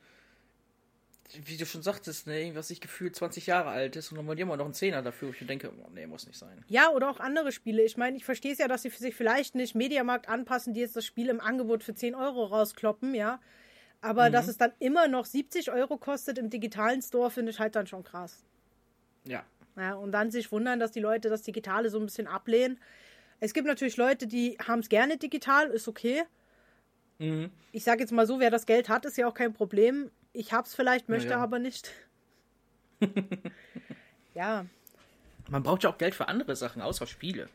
wie du schon sagtest, ne, was ich gefühlt 20 Jahre alt ist und dann wollen die immer noch einen Zehner dafür. wo Ich denke, oh, nee, muss nicht sein. Ja, oder auch andere Spiele. Ich meine, ich verstehe es ja, dass sie sich vielleicht nicht Mediamarkt anpassen, die jetzt das Spiel im Angebot für 10 Euro rauskloppen, ja. Aber dass es dann immer noch 70 Euro kostet im digitalen Store, finde ich halt dann schon krass. Ja. Ja, und dann sich wundern, dass die Leute das Digitale so ein bisschen ablehnen. Es gibt natürlich Leute, die haben es gerne digital, ist okay. Mhm. Ich sage jetzt mal so, wer das Geld hat, ist ja auch kein Problem. Ich hab's vielleicht, möchte ja. aber nicht. [LAUGHS] ja, Man braucht ja auch Geld für andere Sachen, außer Spiele.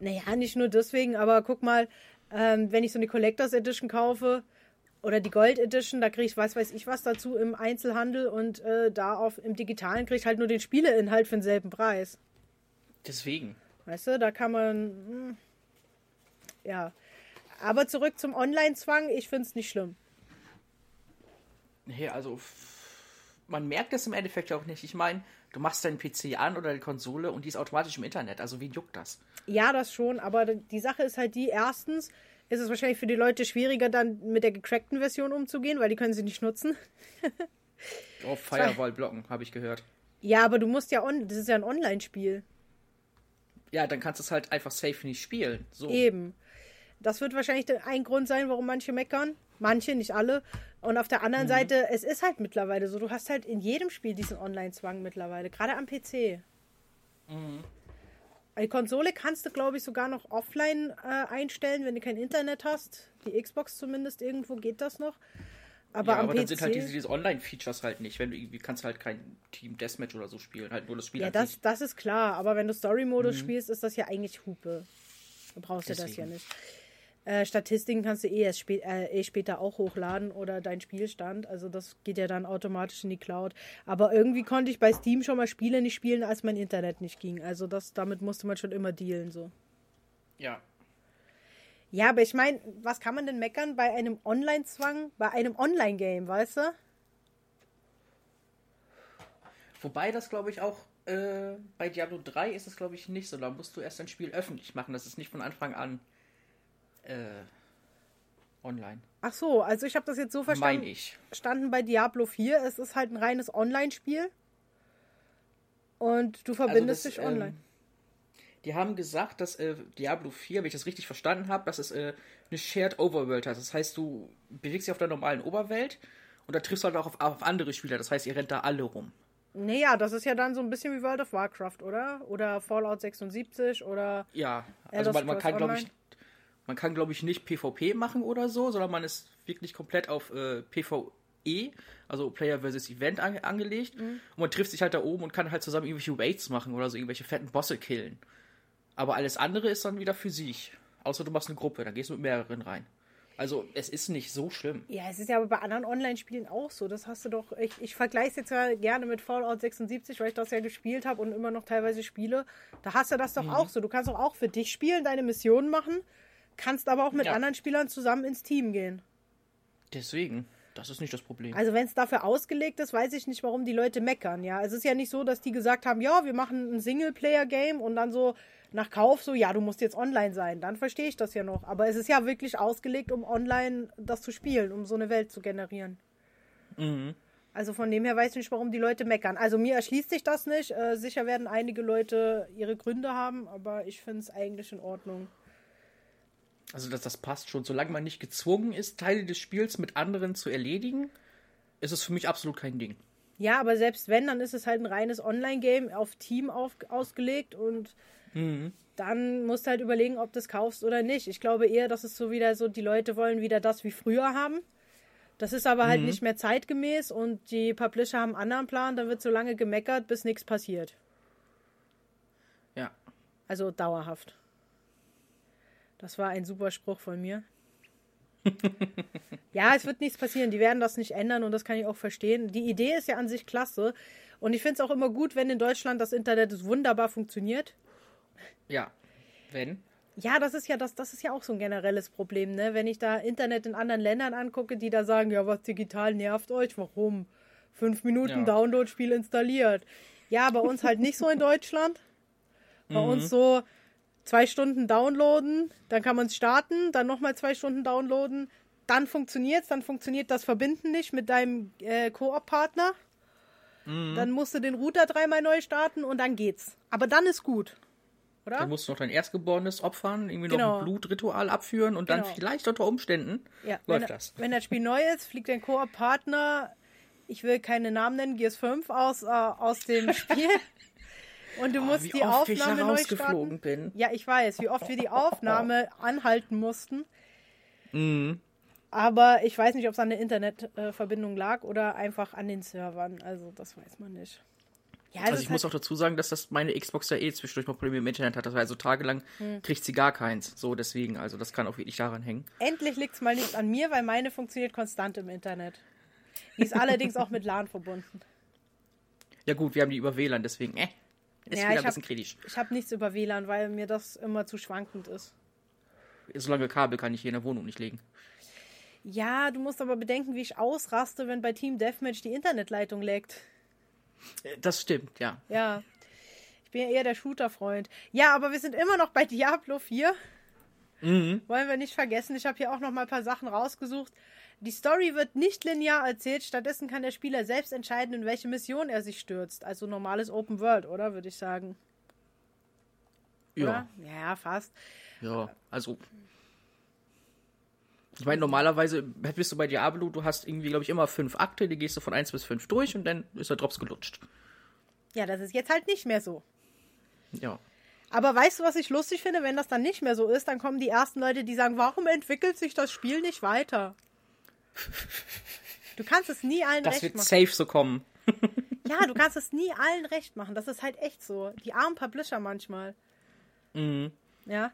naja, nicht nur deswegen, aber guck mal, ähm, wenn ich so eine Collectors Edition kaufe oder die Gold Edition, da kriege ich weiß weiß ich was dazu im Einzelhandel und äh, da auf im Digitalen kriege ich halt nur den Spieleinhalt für denselben Preis. Deswegen. Weißt du, da kann man. hm, Ja. Aber zurück zum Online-Zwang, ich finde es nicht schlimm. Nee, also man merkt es im Endeffekt auch nicht. Ich meine, du machst deinen PC an oder die Konsole und die ist automatisch im Internet. Also wen juckt das? Ja, das schon, aber die Sache ist halt die, erstens ist es wahrscheinlich für die Leute schwieriger, dann mit der gecrackten Version umzugehen, weil die können sie nicht nutzen. [LAUGHS] Auf Firewall blocken, habe ich gehört. Ja, aber du musst ja on, das ist ja ein Online-Spiel. Ja, dann kannst du es halt einfach safe nicht spielen. So. Eben. Das wird wahrscheinlich ein Grund sein, warum manche meckern. Manche, nicht alle. Und auf der anderen Seite, es ist halt mittlerweile so, du hast halt in jedem Spiel diesen Online-Zwang mittlerweile, gerade am PC. Die Konsole kannst du, glaube ich, sogar noch offline äh, einstellen, wenn du kein Internet hast. Die Xbox zumindest irgendwo geht das noch. Aber ja, am aber PC. dann sind halt diese, diese Online-Features halt nicht. Wenn du irgendwie kannst halt kein Team Deathmatch oder so spielen, halt nur das Spiel ja, das, das ist klar. Aber wenn du Story-Modus spielst, ist das ja eigentlich Hupe. Du brauchst ja das ja Deswegen. nicht. Äh, Statistiken kannst du eh erst spä äh, eh später auch hochladen oder dein Spielstand. Also das geht ja dann automatisch in die Cloud. Aber irgendwie konnte ich bei Steam schon mal Spiele nicht spielen, als mein Internet nicht ging. Also das, damit musste man schon immer dealen so. Ja. Ja, aber ich meine, was kann man denn meckern bei einem Online-Zwang, bei einem Online-Game, weißt du? Wobei das, glaube ich, auch äh, bei Diablo 3 ist es, glaube ich, nicht so. Da musst du erst ein Spiel öffentlich machen. Das ist nicht von Anfang an äh, online. Ach so, also ich habe das jetzt so verstanden. Mein ich. standen bei Diablo 4, es ist halt ein reines Online-Spiel. Und du verbindest Also das, dich online. ähm, die haben gesagt, dass äh, Diablo 4, wenn ich das richtig verstanden habe, dass es äh, eine Shared Overworld hat. Das heißt, du bewegst dich auf der normalen Oberwelt und da triffst du halt auch auf, auf andere Spieler. Das heißt, ihr rennt da alle rum. Naja, das ist ja dann so ein bisschen wie World of Warcraft, oder? Oder Fallout 76 oder. Ja, also man, man kann, glaube ich? Man kann, glaube ich, nicht PvP machen oder so, sondern man ist wirklich komplett auf äh, PvE, also Player versus Event ange angelegt. Mhm. Und man trifft sich halt da oben und kann halt zusammen irgendwelche Raids machen oder so irgendwelche fetten Bosse killen. Aber alles andere ist dann wieder für sich. Außer du machst eine Gruppe, da gehst du mit mehreren rein. Also es ist nicht so schlimm. Ja, es ist ja aber bei anderen Online-Spielen auch so. Das hast du doch. Ich, ich vergleiche es jetzt ja gerne mit Fallout 76, weil ich das ja gespielt habe und immer noch teilweise spiele. Da hast du das Mhm. doch auch so. Du kannst doch auch für dich spielen, deine Missionen machen, kannst aber auch mit Ja. anderen Spielern zusammen ins Team gehen. Deswegen, das ist nicht das Problem. Also wenn es dafür ausgelegt ist, weiß ich nicht, warum die Leute meckern. Ja, es ist ja nicht so, dass die gesagt haben, ja, wir machen ein Singleplayer-Game und dann so nach Kauf so, ja, du musst jetzt online sein. Dann verstehe ich das ja noch. Aber es ist ja wirklich ausgelegt, um online das zu spielen, um so eine Welt zu generieren. Mhm. Also von dem her weiß ich nicht, warum die Leute meckern. Also mir erschließt sich das nicht. Äh, sicher werden einige Leute ihre Gründe haben, aber ich finde es eigentlich in Ordnung. Also das, das passt schon. Solange man nicht gezwungen ist, Teile des Spiels mit anderen zu erledigen, ist es für mich absolut kein Ding. Ja, aber selbst wenn, dann ist es halt ein reines Online-Game auf Team auf, ausgelegt und dann musst du halt überlegen, ob du es kaufst oder nicht. Ich glaube eher, dass es so wieder so, die Leute wollen wieder das wie früher haben. Das ist aber halt nicht mehr zeitgemäß und die Publisher haben einen anderen Plan, dann wird so lange gemeckert, bis nichts passiert. Ja. Also dauerhaft. Das war ein super Spruch von mir. [LAUGHS] ja, es wird nichts passieren. Die werden das nicht ändern und das kann ich auch verstehen. Die Idee ist ja an sich klasse. Und ich finde es auch immer gut, wenn in Deutschland das Internet wunderbar funktioniert. Ja. Wenn? Ja, das ist ja das, das ist ja auch so ein generelles Problem, ne? Wenn ich da Internet in anderen Ländern angucke, die da sagen, ja, was digital nervt euch, warum? Fünf Minuten Ja. Download-Spiel installiert. Ja, bei uns halt nicht so in Deutschland. Bei [LAUGHS] uns so zwei Stunden downloaden, dann kann man es starten, dann nochmal zwei Stunden downloaden, dann funktioniert's, dann funktioniert das Verbinden nicht mit deinem äh, Koop-Partner. Dann musst du den Router dreimal neu starten und dann geht's. Aber dann ist gut. Oder? Dann musst du noch dein Erstgeborenes opfern, irgendwie noch Genau. ein Blutritual abführen und dann Genau. vielleicht unter Umständen Ja, wenn, läuft das. wenn das Spiel neu ist, fliegt dein Koop-Partner, ich will keine Namen nennen, Gears 5 aus, äh, aus dem [LAUGHS] Spiel. Und du musst Oh, wie die Aufnahme neu starten. bin. Ja, ich weiß, wie oft wir die [LAUGHS] Aufnahme anhalten mussten. Mhm. Aber ich weiß nicht, ob es an der Internetverbindung lag oder einfach an den Servern. Also, das weiß man nicht. Ja, Also ich muss auch dazu sagen, dass das meine Xbox ja eh zwischendurch mal Probleme im Internet hat. Das war also tagelang Hm. kriegt sie gar keins. So deswegen, also das kann auch wirklich daran hängen. Endlich liegt es mal nicht an mir, weil meine funktioniert konstant im Internet. Die ist allerdings auch mit LAN verbunden. Ja gut, wir haben die über WLAN, deswegen, äh, ist Ja, wieder ich ein bisschen hab- kritisch. Ich habe nichts über WLAN, weil mir das immer zu schwankend ist. Solange Kabel kann ich hier in der Wohnung nicht legen. Ja, du musst aber bedenken, wie ich ausraste, wenn bei Team Deathmatch die Internetleitung leckt. Äh, Das stimmt, ja. Ja. Ich bin ja eher der Shooter-Freund. Ja, aber wir sind immer noch bei Diablo 4. Mhm. Wollen wir nicht vergessen. Ich habe hier auch noch mal ein paar Sachen rausgesucht. Die Story wird nicht linear erzählt. Stattdessen kann der Spieler selbst entscheiden, in welche Mission er sich stürzt. Also normales Open World, oder? Würde ich sagen. Ja, Oder? Ja, fast. ja, also. Ich meine, normalerweise bist du bei Diablo, du hast irgendwie, glaube ich, immer fünf Akte, die gehst du von 1 bis 5 durch und dann ist der Drops gelutscht. Ja, das ist jetzt halt nicht mehr so. Ja. Aber weißt du, was ich lustig finde? Wenn das dann nicht mehr so ist, dann kommen die ersten Leute, die sagen, warum entwickelt sich das Spiel nicht weiter? Du kannst es nie allen Das recht wird machen. safe so kommen. [LAUGHS] Ja, du kannst es nie allen recht machen. Das ist halt echt so. Die armen Publisher manchmal. Mhm. Ja.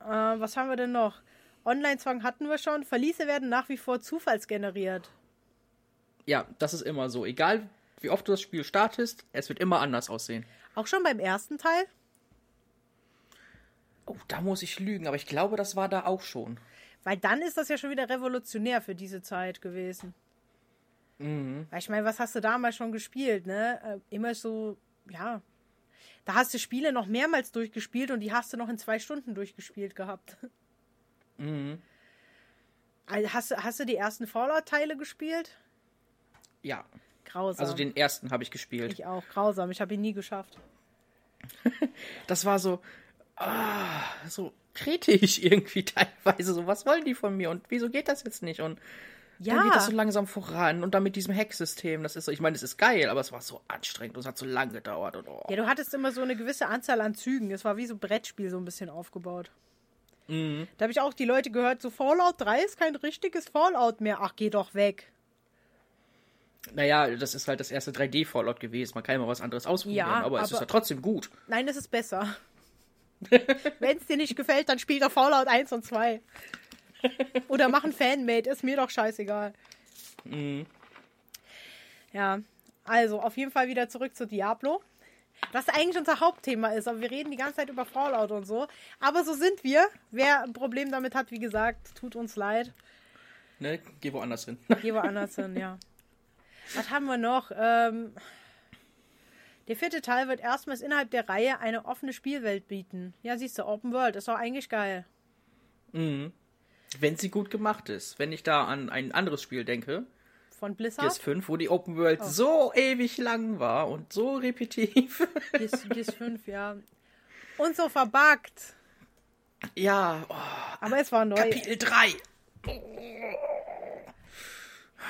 Äh, was haben wir denn noch? Online-Zwang hatten wir schon. Verliese werden nach wie vor zufallsgeneriert. Ja, das ist immer so. Egal, wie oft du das Spiel startest, es wird immer anders aussehen. Auch schon beim ersten Teil? Oh, da muss ich lügen, aber ich glaube, das war da auch schon. Weil dann ist das ja schon wieder revolutionär für diese Zeit gewesen. Mhm. Weil ich meine, was hast du damals schon gespielt, ne? Äh, immer so, ja. Da hast du Spiele noch mehrmals durchgespielt und die hast du noch in zwei Stunden durchgespielt gehabt. Mhm. Also hast, du- hast du die ersten Fallout-Teile gespielt? Ja, Grausam. also den ersten habe ich gespielt. ich auch, grausam. Ich habe ihn nie geschafft. [LAUGHS] das war so, ah, so kritisch [LAUGHS] irgendwie teilweise. So, was wollen die von mir und wieso geht das jetzt nicht? Und Ja. dann geht das so langsam voran und dann mit diesem Hacksystem, das ist so, ich meine, es ist geil, aber es war so anstrengend und es hat so lange gedauert und oh. Ja, du hattest immer so eine gewisse Anzahl an Zügen. Es war wie so ein Brettspiel so ein bisschen aufgebaut. Mhm. Da habe ich auch die Leute gehört, so Fallout 3 ist kein richtiges Fallout mehr. Ach, geh doch weg. Naja, das ist halt das erste 3D-Fallout gewesen. Man kann ja mal was anderes ausprobieren, Ja, aber, es ist aber- ja trotzdem gut. Nein, es ist besser. Wenn es dir nicht gefällt, dann spiel doch Fallout 1 und 2. Oder mach ein Fanmade, ist mir doch scheißegal. Mhm. Ja, also auf jeden Fall wieder zurück zu Diablo. Was eigentlich unser Hauptthema ist, aber wir reden die ganze Zeit über Fallout und so. Aber so sind wir. Wer ein Problem damit hat, wie gesagt, tut uns leid. Ne? Geh woanders hin. Geh woanders hin, ja. [LAUGHS] Was haben wir noch? Ähm, der vierte Teil wird erstmals innerhalb der Reihe eine offene Spielwelt bieten. Ja, siehst du, Open World ist doch eigentlich geil. Mhm. Wenn sie gut gemacht ist. Wenn ich da an ein anderes Spiel denke, Von Blizzard. GS5, wo die Open World so ewig lang war und so repetitiv. GS, GS 5, ja. Und so verbuggt. ja, oh, Aber es war neu. Kapitel 3.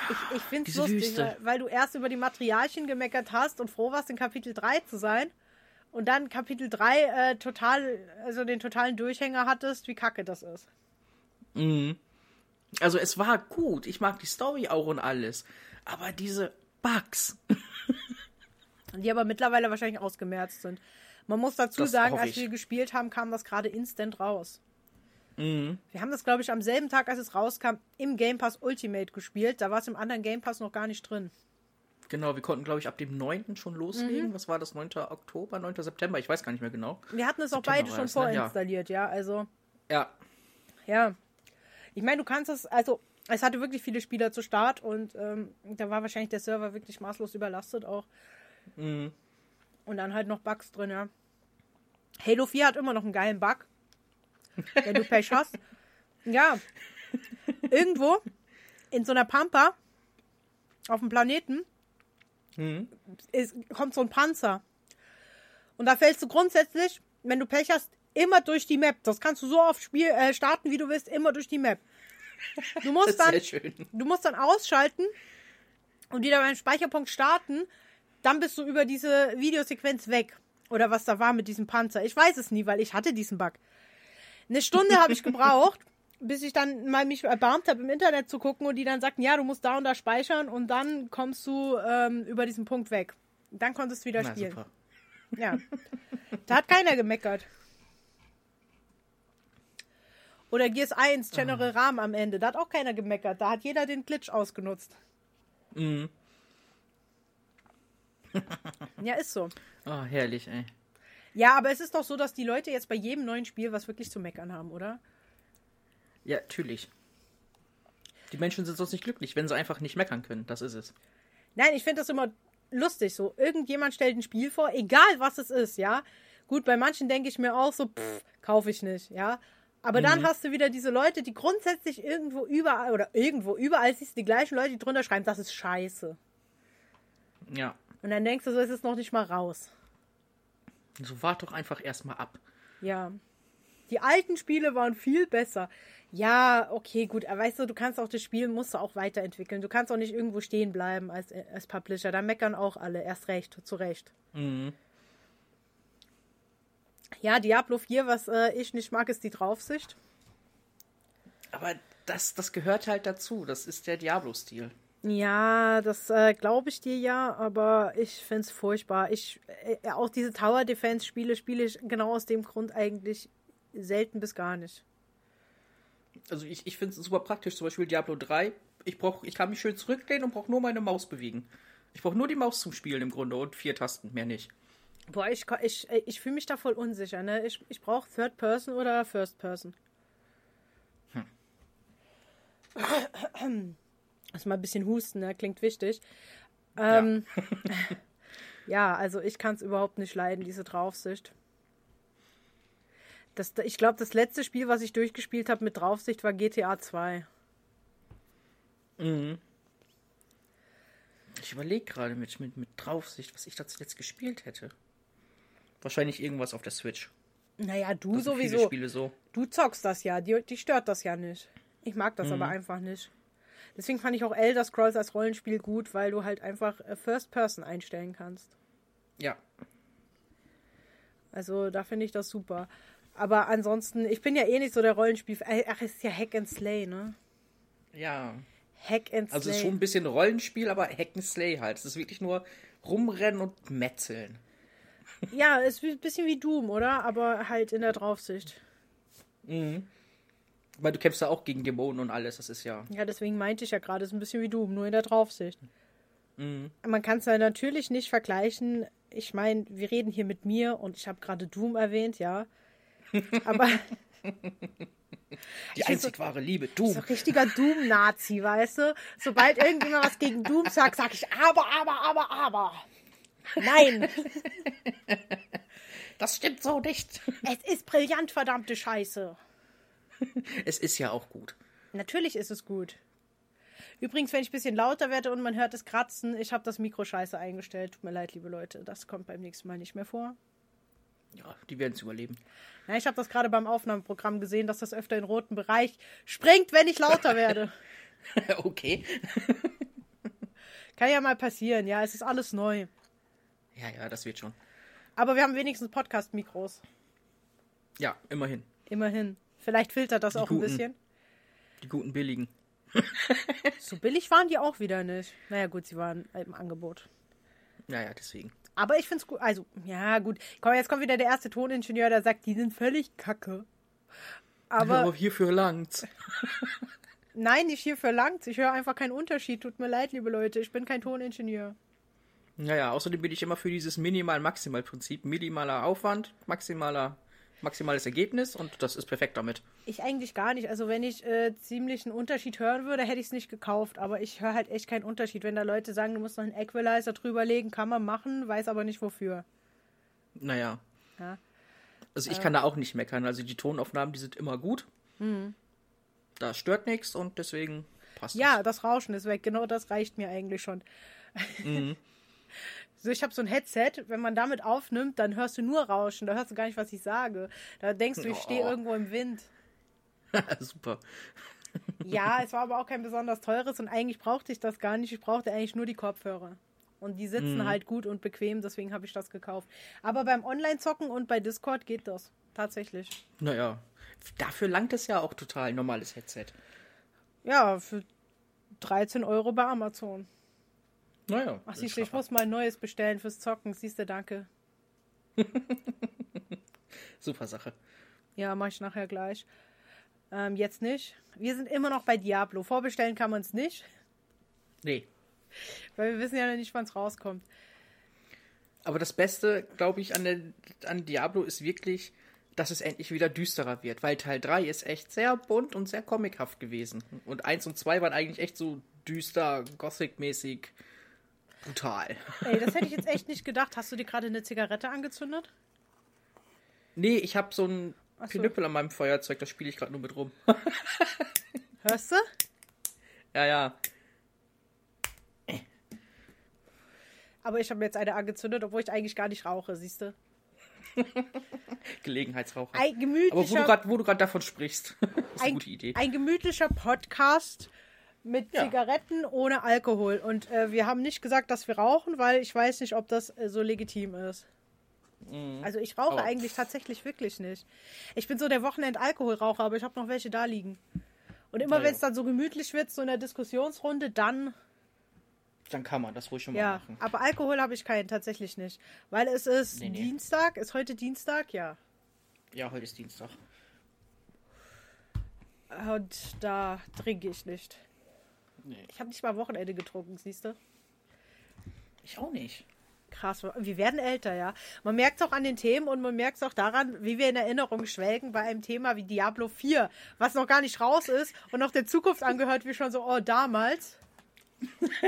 Ich, ich finde es lustig, Wüste. weil, du erst über die Materialien gemeckert hast und froh warst, in Kapitel 3 zu sein. Und dann Kapitel 3 äh, total, also den totalen Durchhänger hattest, wie kacke das ist. Mhm. Also es war gut. Ich mag die Story auch und alles. Aber diese Bugs. [LAUGHS] Die aber mittlerweile wahrscheinlich ausgemerzt sind. Man muss dazu Das sagen, als ich. wir gespielt haben, kam das gerade instant raus. Mhm. Wir haben das, glaube ich, am selben Tag, als es rauskam, im Game Pass Ultimate gespielt. Da war es im anderen Game Pass noch gar nicht drin. Genau, wir konnten, glaube ich, ab dem 9. schon loslegen. Mhm. Was war das? 9. Oktober, 9. September? Ich weiß gar nicht mehr genau. Wir hatten es auch September beide war schon das, ne? Ja. vorinstalliert, ja. Also, Ja. ja. Ich meine, du kannst es, also, es hatte wirklich viele Spieler zu Start und ähm, da war wahrscheinlich der Server wirklich maßlos überlastet auch. Mhm. Und dann halt noch Bugs drin, ja. Halo 4 hat immer noch einen geilen Bug. Wenn du Pech hast. Ja. Irgendwo in so einer Pampa auf dem Planeten Mhm. ist, kommt so ein Panzer. Und da fällst du grundsätzlich, wenn du Pech hast, immer durch die Map. Das kannst du so oft spiel, äh, starten, wie du willst, immer durch die Map. Du [LAUGHS] musst dann, du musst dann ausschalten und wieder beim Speicherpunkt starten. Dann bist du über diese Videosequenz weg. Oder was da war mit diesem Panzer. Ich weiß es nie, weil ich hatte diesen Bug. Eine Stunde habe ich gebraucht, bis ich dann mal mich erbarmt habe, im Internet zu gucken und die dann sagten, ja, du musst da und da speichern und dann kommst du ähm, über diesen Punkt weg. Dann konntest du wieder Na, spielen. super. Ja. Da hat keiner gemeckert. Oder Gears 1, General Ram am Ende. Da hat auch keiner gemeckert. Da hat jeder den Glitch ausgenutzt. Mhm. Ja, ist so. Oh, herrlich, ey. Ja, aber es ist doch so, dass die Leute jetzt bei jedem neuen Spiel was wirklich zu meckern haben, oder? Ja, natürlich. Die Menschen sind sonst nicht glücklich, wenn sie einfach nicht meckern können. Das ist es. Nein, ich finde das immer lustig so. Irgendjemand stellt ein Spiel vor, egal was es ist, ja. Gut, bei manchen denke ich mir auch so, pff, kaufe ich nicht, ja. Aber dann hast du wieder diese Leute, die grundsätzlich irgendwo überall oder irgendwo überall siehst du die gleichen Leute, die drunter schreiben, das ist scheiße. Ja. Und dann denkst du so, es ist noch nicht mal raus. So wart doch einfach erstmal ab. Ja. Die alten Spiele waren viel besser. Ja, okay, gut. Aber weißt du, du kannst auch das Spiel, musst du auch weiterentwickeln. Du kannst auch nicht irgendwo stehen bleiben als, als Publisher. Da meckern auch alle. Erst recht, zu Recht. Mhm. Ja, Diablo 4, was äh, ich nicht mag, ist die Draufsicht. Aber das, das gehört halt dazu. Das ist der Diablo-Stil. Ja, das äh, glaube ich dir ja, aber ich finde es furchtbar. Ich, äh, auch diese Tower Defense Spiele spiele ich genau aus dem Grund eigentlich selten bis gar nicht. Also ich, ich finde es super praktisch. Zum Beispiel Diablo 3. Ich, brauch, ich kann mich schön zurücklehnen und brauche nur meine Maus bewegen. Ich brauche nur die Maus zum Spielen im Grunde und vier Tasten, mehr nicht. Boah, ich, ich, äh, ich fühle mich da voll unsicher, ne? Ich, ich brauche Third Person oder First Person. [CLEARS THROAT] [CLEARS THROAT] Erstmal ein bisschen husten, ne? Klingt wichtig. Ähm, [LAUGHS] ja. also ich kann es überhaupt nicht leiden, diese Draufsicht. Das, ich glaube, das letzte Spiel, was ich durchgespielt habe mit Draufsicht, war GTA 2. Mhm. Ich überlege gerade mit, mit, mit Draufsicht, was ich da zuletzt gespielt hätte. Wahrscheinlich irgendwas auf der Switch. Naja, du viele sowieso. Spiele so. Du zockst das ja. Die, die stört das ja nicht. Ich mag das Mhm. aber einfach nicht. Deswegen fand ich auch Elder Scrolls als Rollenspiel gut, weil du halt einfach äh, First Person einstellen kannst. Ja. Also da finde ich das super. Aber ansonsten, ich bin ja eh nicht so der Rollenspiel. äh, Ach, ist ja Hack and Slay, ne? Ja. Hack and Slay. Also es ist schon ein bisschen Rollenspiel, aber Hack and Slay halt. Es ist wirklich nur rumrennen und metzeln. Ja, ist ein bisschen wie Doom, oder? Aber halt in der Draufsicht. Weil du kämpfst ja auch gegen Dämonen und alles. Das ist ja. Ja, deswegen meinte ich ja gerade, es ist ein bisschen wie Doom, nur in der Draufsicht. Mhm. Man kann es ja natürlich nicht vergleichen. Ich meine, wir reden hier mit mir und ich habe gerade Doom erwähnt, ja. [LAUGHS] Aber Die einzig wahre Liebe, du. so richtiger Doom-Nazi, weißt du? Sobald irgendjemand was gegen Doom sagt, sag ich aber, aber, aber, aber. Nein, [LAUGHS] Das stimmt so nicht. es ist brillant, verdammte Scheiße. [LAUGHS] Es ist ja auch gut. Natürlich ist es gut. Übrigens, wenn ich ein bisschen lauter werde und man hört es kratzen, ich habe das Mikro scheiße eingestellt. Tut mir leid, liebe Leute. Das kommt beim nächsten Mal nicht mehr vor. Ja, die werden es überleben. Ja, ich habe das gerade beim Aufnahmeprogramm gesehen, dass das öfter in roten Bereich springt, wenn ich lauter werde. [LAUGHS] okay. [LAUGHS] Kann ja mal passieren, ja, es ist alles neu. Ja, ja, das wird schon. Aber wir haben wenigstens Podcast-Mikros. Ja, immerhin. Immerhin. Vielleicht filtert das auch ein guten. bisschen. Die guten billigen. [LAUGHS] So billig waren die auch wieder nicht. Naja, gut, sie waren im Angebot. Naja, deswegen. Aber ich finde es gut. Also, ja, gut. Komm, jetzt kommt wieder der erste Toningenieur, der sagt, die sind völlig kacke. Aber Aber hierfür langt's. [LAUGHS] nein, nicht hierfür langt. Ich höre einfach keinen Unterschied. Tut mir leid, liebe Leute. Ich bin kein Toningenieur. Naja, außerdem bin ich immer für dieses Minimal-Maximal-Prinzip. Minimaler Aufwand, maximaler, maximales Ergebnis und das ist perfekt damit. Ich eigentlich gar nicht. Also wenn ich äh, ziemlich einen Unterschied hören würde, hätte ich es nicht gekauft. Aber ich höre halt echt keinen Unterschied. Wenn da Leute sagen, du musst noch einen Equalizer drüberlegen, kann man machen, weiß aber nicht wofür. Naja. Ja. Also ich kann da auch nicht meckern. Also die Tonaufnahmen, die sind immer gut. Da stört nichts und deswegen passt Ja, das Rauschen ist weg. Genau das reicht mir eigentlich schon. [LAUGHS] So, ich habe so ein Headset, wenn man damit aufnimmt, dann hörst du nur Rauschen, da hörst du gar nicht, was ich sage. Da denkst du, ich stehe Oh. irgendwo im Wind. [LAUGHS] Super. Ja, [LAUGHS] es war aber auch kein besonders teures und eigentlich brauchte ich das gar nicht. Ich brauchte eigentlich nur die Kopfhörer. Und die sitzen halt gut und bequem, deswegen habe ich das gekauft. Aber beim Online-Zocken und bei Discord geht das. Tatsächlich. Naja. Dafür langt es ja auch total normales Headset. Ja, für 13 Euro bei Amazon. Naja. Ach, siehst du, ich muss mal ein neues bestellen fürs Zocken. Siehst du, danke. [LAUGHS] Super Sache. Ja, mach ich nachher gleich. Ähm, jetzt nicht. Wir sind immer noch bei Diablo. Vorbestellen kann man es nicht, Nee. weil wir wissen ja noch nicht, wann es rauskommt. Aber das Beste, glaube ich, an, der, an Diablo ist wirklich, dass es endlich wieder düsterer wird. Weil Teil 3 ist echt sehr bunt und sehr comichaft gewesen. Und 1 und 2 waren eigentlich echt so düster, gothic-mäßig, brutal. Ey, das hätte ich jetzt echt nicht gedacht. Hast du dir gerade eine Zigarette angezündet? Nee, ich habe so ein Ach so. Pinüppel an meinem Feuerzeug, da spiele ich gerade nur mit rum. [LAUGHS] Hörst du? ja, ja. Aber ich habe jetzt eine angezündet, obwohl ich eigentlich gar nicht rauche, siehst du? [LAUGHS] Gelegenheitsraucher. Ein Aber wo du gemütlicher, grad- wo du gerade davon sprichst, [LAUGHS] ist eine ein, gute Idee. ein gemütlicher Podcast mit Ja. Zigaretten ohne Alkohol. Und äh, wir haben nicht gesagt, dass wir rauchen, weil ich weiß nicht, ob das äh, so legitim ist. Also ich rauche Aber- eigentlich tatsächlich wirklich nicht. Ich bin so der Wochenend-Alkoholraucher, aber ich habe noch welche da liegen. Und immer Naja. wenn es dann so gemütlich wird, so in der Diskussionsrunde, dann Dann kann man das ruhig schon mal ja. machen. Aber Alkohol habe ich keinen tatsächlich nicht. Weil es ist Nee, nee. Dienstag. Ist heute Dienstag? Ja. Ja, heute ist Dienstag. Und da trinke ich nicht. Nee. Ich habe nicht mal Wochenende getrunken, siehst du? Ich auch nicht. Krass, wir werden älter, ja. Man merkt es auch an den Themen und man merkt es auch daran, wie wir in Erinnerung schwelgen bei einem Thema wie Diablo 4, was noch gar nicht raus ist und noch der Zukunft angehört, wie schon so, oh, damals. [LAUGHS]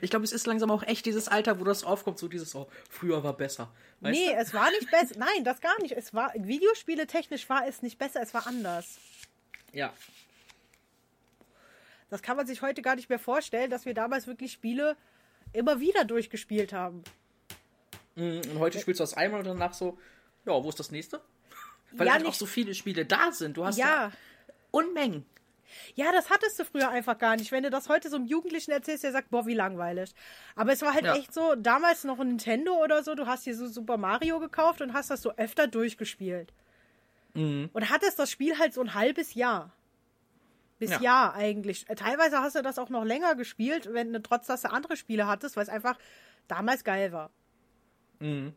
Ich glaube, es ist langsam auch echt dieses Alter, wo das aufkommt, so dieses, oh, früher war besser. Weißt nee, du? es war nicht besser. Nein, das gar nicht. Es war, Videospiele technisch war es nicht besser, es war anders. Ja. Das kann man sich heute gar nicht mehr vorstellen, dass wir damals wirklich Spiele immer wieder durchgespielt haben. Mm, Und heute spielst du das einmal und danach so, ja, wo ist das nächste? [LAUGHS] Weil Ja, halt auch so viele Spiele da sind. Du hast ja, Ja. Unmengen. Ja, das hattest du früher einfach gar nicht. Wenn du das heute so einem Jugendlichen erzählst, der sagt, boah, wie langweilig. Aber es war halt Ja. echt so, damals noch ein Nintendo oder so, du hast hier so Super Mario gekauft und hast das so öfter durchgespielt. Mhm. Und hattest das Spiel halt so ein halbes Jahr. Bis Ja. Jahr eigentlich. Äh, Teilweise hast du das auch noch länger gespielt, wenn du trotz dass du andere Spiele hattest, weil es einfach damals geil war. Mhm.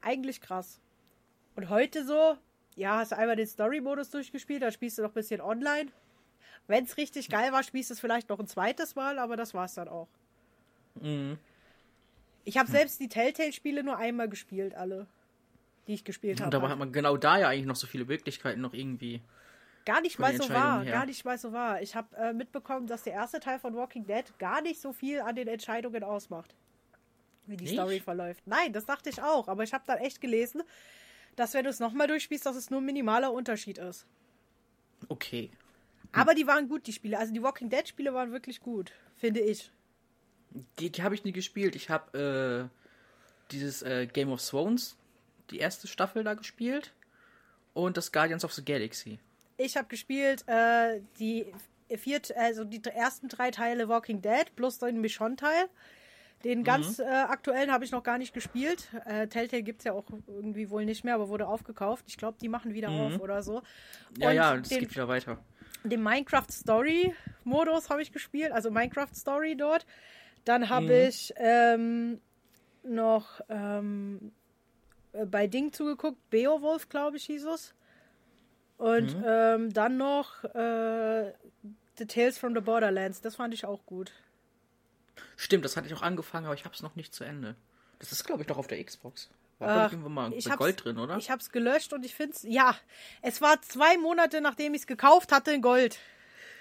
Eigentlich krass. Und heute so, ja, hast du einmal den Story-Modus durchgespielt, da spielst du noch ein bisschen online. Wenn es richtig geil war, spielst du es vielleicht noch ein zweites Mal, aber das war's dann auch. Mhm. Ich habe selbst die Telltale-Spiele nur einmal gespielt, alle, die ich gespielt Und habe. dabei hat man genau da ja eigentlich noch so viele Möglichkeiten noch irgendwie. Gar nicht mal so wahr, her. gar nicht mal so wahr. Ich habe äh, mitbekommen, dass der erste Teil von Walking Dead gar nicht so viel an den Entscheidungen ausmacht, wie die Nicht? Story verläuft. Nein, das dachte ich auch, aber ich habe dann echt gelesen, dass wenn du es nochmal durchspielst, dass es nur ein minimaler Unterschied ist. Okay. Aber die waren gut, die Spiele. Also die Walking Dead Spiele waren wirklich gut, finde ich. Die, die habe ich nie gespielt. Ich habe äh, dieses äh, Game of Thrones, die erste Staffel da gespielt. Und das Guardians of the Galaxy. Ich habe gespielt äh, die viert, also die ersten drei Teile Walking Dead plus den Michonne-Teil. Den ganz äh, aktuellen habe ich noch gar nicht gespielt. Äh, Telltale gibt es ja auch irgendwie wohl nicht mehr, aber wurde aufgekauft. Ich glaube, die machen wieder auf oder so. Ja, Und ja, das den, geht wieder weiter. den Minecraft Story Modus habe ich gespielt, also Minecraft Story dort. Dann habe Mhm. ich ähm, noch ähm, äh, bei Ding zugeguckt, Beowulf, glaube ich, hieß es. Und Mhm. ähm, dann noch äh, The Tales from the Borderlands, das fand ich auch gut. Stimmt, das hatte ich auch angefangen, aber ich habe es noch nicht zu Ende. Das ist, glaube ich, noch auf der Xbox. War Ach, irgendwann mal ich Gold drin, oder? Ich habe es gelöscht und ich finde es, ja, es war zwei Monate, nachdem ich es gekauft hatte, in Gold.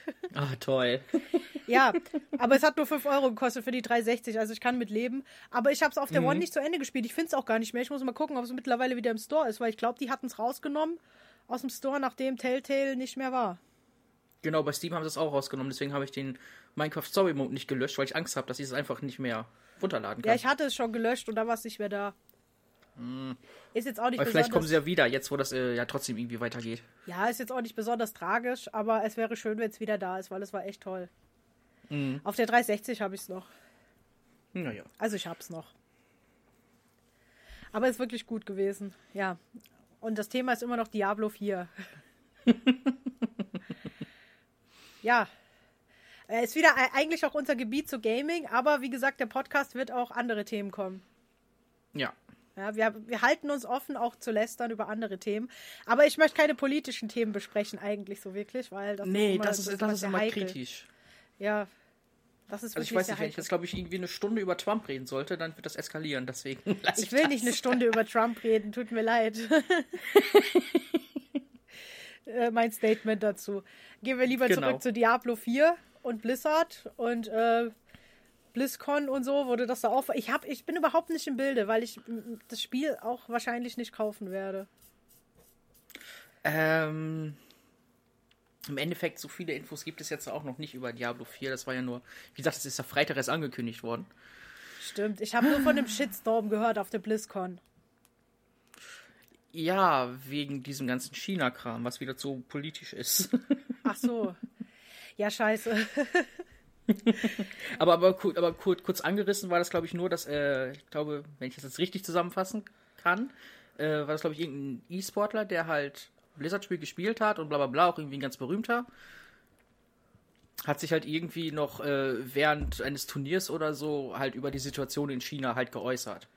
[LAUGHS] Ah, toll. [LAUGHS] Ja, aber es hat nur 5 Euro gekostet für die 360, also ich kann mit leben. Aber ich habe es auf der One nicht zu Ende gespielt. Ich finde es auch gar nicht mehr. Ich muss mal gucken, ob es mittlerweile wieder im Store ist, weil ich glaube, die hatten es rausgenommen aus dem Store, nachdem Telltale nicht mehr war. Genau, bei Steam haben sie es auch rausgenommen. Deswegen habe ich den Minecraft Story Mode nicht gelöscht, weil ich Angst habe, dass ich es einfach nicht mehr runterladen kann. Ja, ich hatte es schon gelöscht und da war es nicht mehr da. Ist jetzt auch nicht Weil vielleicht kommen besonders. sie ja wieder, jetzt wo das äh, ja trotzdem irgendwie weitergeht. Ja, ist jetzt auch nicht besonders tragisch, aber es wäre schön, wenn es wieder da ist, weil es war echt toll. Auf der 360 habe ich es noch. Naja. Also ich hab's noch. Aber ist wirklich gut gewesen. Ja. Und das Thema ist immer noch Diablo 4. [LAUGHS] ja. Äh, Ist wieder e- eigentlich auch unser Gebiet zu Gaming, aber wie gesagt, der Podcast wird auch andere Themen kommen. Ja. Ja, wir, wir halten uns offen, auch zu lästern über andere Themen. Aber ich möchte keine politischen Themen besprechen, eigentlich so wirklich, weil das Nee, ist immer, das ist, das ist sehr immer heikel. kritisch. Ja. Das ist Also ich weiß nicht, wenn ich jetzt, glaube ich, irgendwie eine Stunde über Trump reden sollte, dann wird das eskalieren. Deswegen [LAUGHS] ich, Ich will das. nicht eine Stunde über Trump reden, tut mir leid. [LAUGHS] Äh, mein Statement dazu. Gehen wir lieber Genau. zurück zu Diablo 4 und Blizzard und äh, BlizzCon und so wurde das da auch. Ich, hab, ich bin überhaupt nicht im Bilde, weil ich das Spiel auch wahrscheinlich nicht kaufen werde. Ähm, Im Endeffekt, so viele Infos gibt es jetzt auch noch nicht über Diablo 4. Das war ja nur, wie gesagt, es ist ja Freitag erst angekündigt worden. Stimmt. Ich habe nur von dem Shitstorm gehört auf der BlizzCon. Ja, wegen diesem ganzen China-Kram, was wieder so politisch ist. [LAUGHS] Ach so. Ja, scheiße. aber aber, kur- aber kur- kurz angerissen war das, glaube ich, nur, dass, äh, ich glaube, wenn ich das jetzt richtig zusammenfassen kann, äh, war das, glaube ich, irgendein E-Sportler, der halt Blizzard-Spiel gespielt hat und bla bla bla, auch irgendwie ein ganz berühmter. Hat sich halt irgendwie noch äh, während eines Turniers oder so halt über die Situation in China halt geäußert.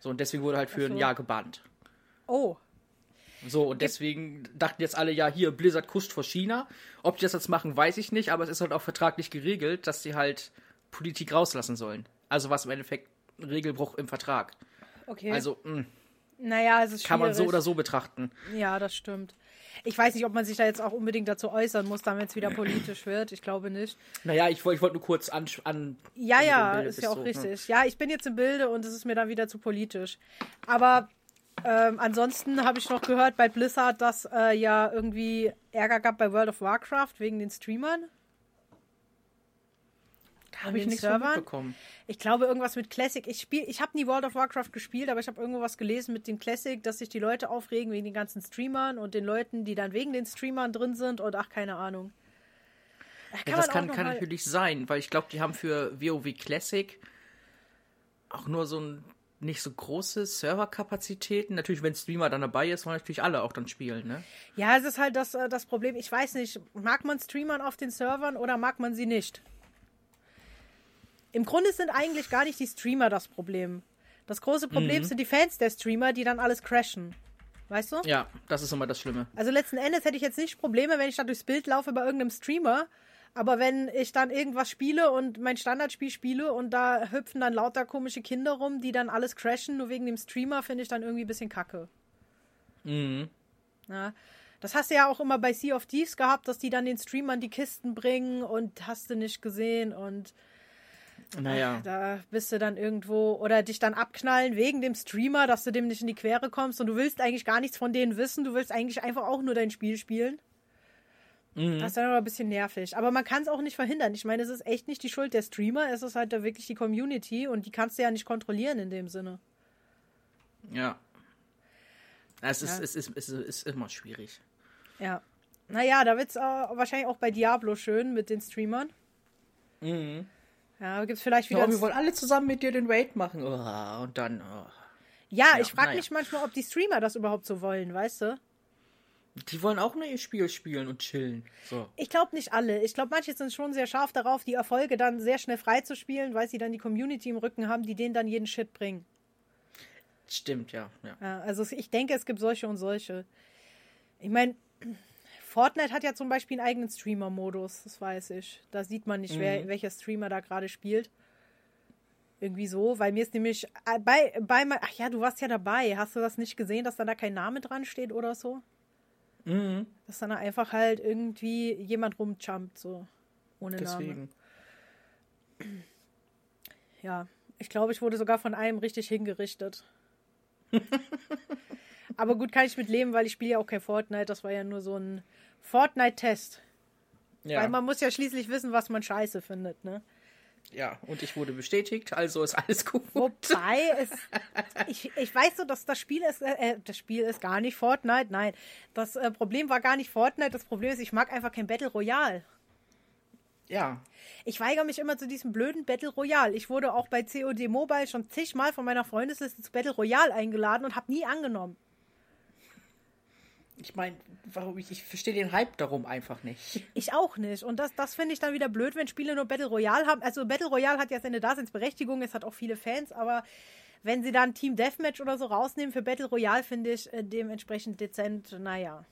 So, und deswegen wurde halt für so. ein Jahr gebannt. Oh. So, und deswegen dachten jetzt alle, ja, hier, Blizzard kuscht vor China. Ob die das jetzt machen, weiß ich nicht, aber es ist halt auch vertraglich geregelt, dass sie halt Politik rauslassen sollen. Also was im Endeffekt ein Regelbruch im Vertrag. Okay. Also, mh, naja, es ist kann man so oder so betrachten. Ja, das stimmt. Ich weiß nicht, ob man sich da jetzt auch unbedingt dazu äußern muss, wenn es wieder politisch wird. Ich glaube nicht. Naja, ich, wollte- ich wollte nur kurz an. an Ja, ja, ist ja auch so, ne? richtig. Ja, ich bin jetzt im Bilde und es ist mir dann wieder zu politisch. Aber ähm, ansonsten habe ich noch gehört bei Blizzard, dass äh, ja irgendwie Ärger gab bei World of Warcraft wegen den Streamern. Da habe ich nichts Servern? mitbekommen. Ich glaube irgendwas mit Classic. Ich spiel, ich habe nie World of Warcraft gespielt, aber ich habe irgendwo was gelesen mit dem Classic, dass sich die Leute aufregen wegen den ganzen Streamern und den Leuten, die dann wegen den Streamern drin sind und ach keine Ahnung. Da Ja, das kann, kann mal- natürlich sein, weil ich glaube, die haben für WoW Classic auch nur so ein nicht so große Serverkapazitäten. Natürlich, wenn Streamer dann dabei ist, wollen natürlich alle auch dann spielen, ne? Ja, es ist halt das, äh, das Problem. Ich weiß nicht, mag man Streamern auf den Servern oder mag man sie nicht? Im Grunde sind eigentlich gar nicht die Streamer das Problem. Das große Problem Mhm. sind die Fans der Streamer, die dann alles crashen. Weißt du? Ja, das ist immer das Schlimme. Also letzten Endes hätte ich jetzt nicht Probleme, wenn ich da durchs Bild laufe bei irgendeinem Streamer. Aber wenn ich dann irgendwas spiele und mein Standardspiel spiele und da hüpfen dann lauter komische Kinder rum, die dann alles crashen, nur wegen dem Streamer, finde ich dann irgendwie ein bisschen kacke. Mhm. Ja. Das hast du ja auch immer bei Sea of Thieves gehabt, dass die dann den Streamern die Kisten bringen und hast du nicht gesehen und Naja. da bist du dann irgendwo oder dich dann abknallen wegen dem Streamer, dass du dem nicht in die Quere kommst und du willst eigentlich gar nichts von denen wissen, du willst eigentlich einfach auch nur dein Spiel spielen. Mhm. Das ist dann aber ein bisschen nervig. Aber man kann es auch nicht verhindern. Ich meine, es ist echt nicht die Schuld der Streamer, es ist halt da wirklich die Community und die kannst du ja nicht kontrollieren in dem Sinne. Ja. Es ist, Ja. es ist, es ist, es ist immer schwierig. Ja. Naja, da wird es wahrscheinlich auch bei Diablo schön mit den Streamern. Mhm. Ja, es vielleicht wieder. Ja, wir wollen alle zusammen mit dir den Raid machen. Oh, und dann. Oh. ja, Ja, ich frage naja. mich manchmal, ob die Streamer das überhaupt so wollen, weißt du? Die wollen auch nur ihr Spiel spielen und chillen. So. Ich glaube nicht alle. Ich glaube, manche sind schon sehr scharf darauf, die Erfolge dann sehr schnell freizuspielen, weil sie dann die Community im Rücken haben, die denen dann jeden Shit bringen. Stimmt, ja. ja. Ja, also ich denke, es gibt solche und solche. Ich meine, Fortnite hat ja zum Beispiel einen eigenen Streamer-Modus, das weiß ich. Da sieht man nicht, wer, welcher Streamer da gerade spielt. Irgendwie so, weil mir ist nämlich äh, bei, bei mein- ach ja, du warst ja dabei. Hast du das nicht gesehen, dass dann da kein Name dran steht oder so? Mhm. Dass dann da einfach halt irgendwie jemand rumjumpt, so. Ohne Name. Deswegen. Ja, ich glaube, ich wurde sogar von einem richtig hingerichtet. [LAUGHS] Aber gut, kann ich mit leben, weil ich spiele ja auch kein Fortnite. Das war ja nur so ein Fortnite-Test. Ja. Weil man muss ja schließlich wissen, was man scheiße findet, ne? ja, und ich wurde bestätigt, also ist alles gut. Wobei [LAUGHS] es. Ich, ich weiß so, dass das Spiel ist. Äh, das Spiel ist gar nicht Fortnite. Nein. Das äh, Problem war gar nicht Fortnite. Das Problem ist, ich mag einfach kein Battle Royale. Ja. Ich weigere mich immer zu diesem blöden Battle Royale. Ich wurde auch bei COD Mobile schon zigmal von meiner Freundesliste zu Battle Royale eingeladen und habe nie angenommen. Ich meine, warum ich, ich verstehe den Hype darum einfach nicht. Ich auch nicht. Und das, das finde ich dann wieder blöd, wenn Spiele nur Battle Royale haben. Also Battle Royale hat ja seine Daseinsberechtigung, es hat auch viele Fans, aber wenn sie dann Team Deathmatch oder so rausnehmen für Battle Royale, finde ich äh, dementsprechend dezent, naja.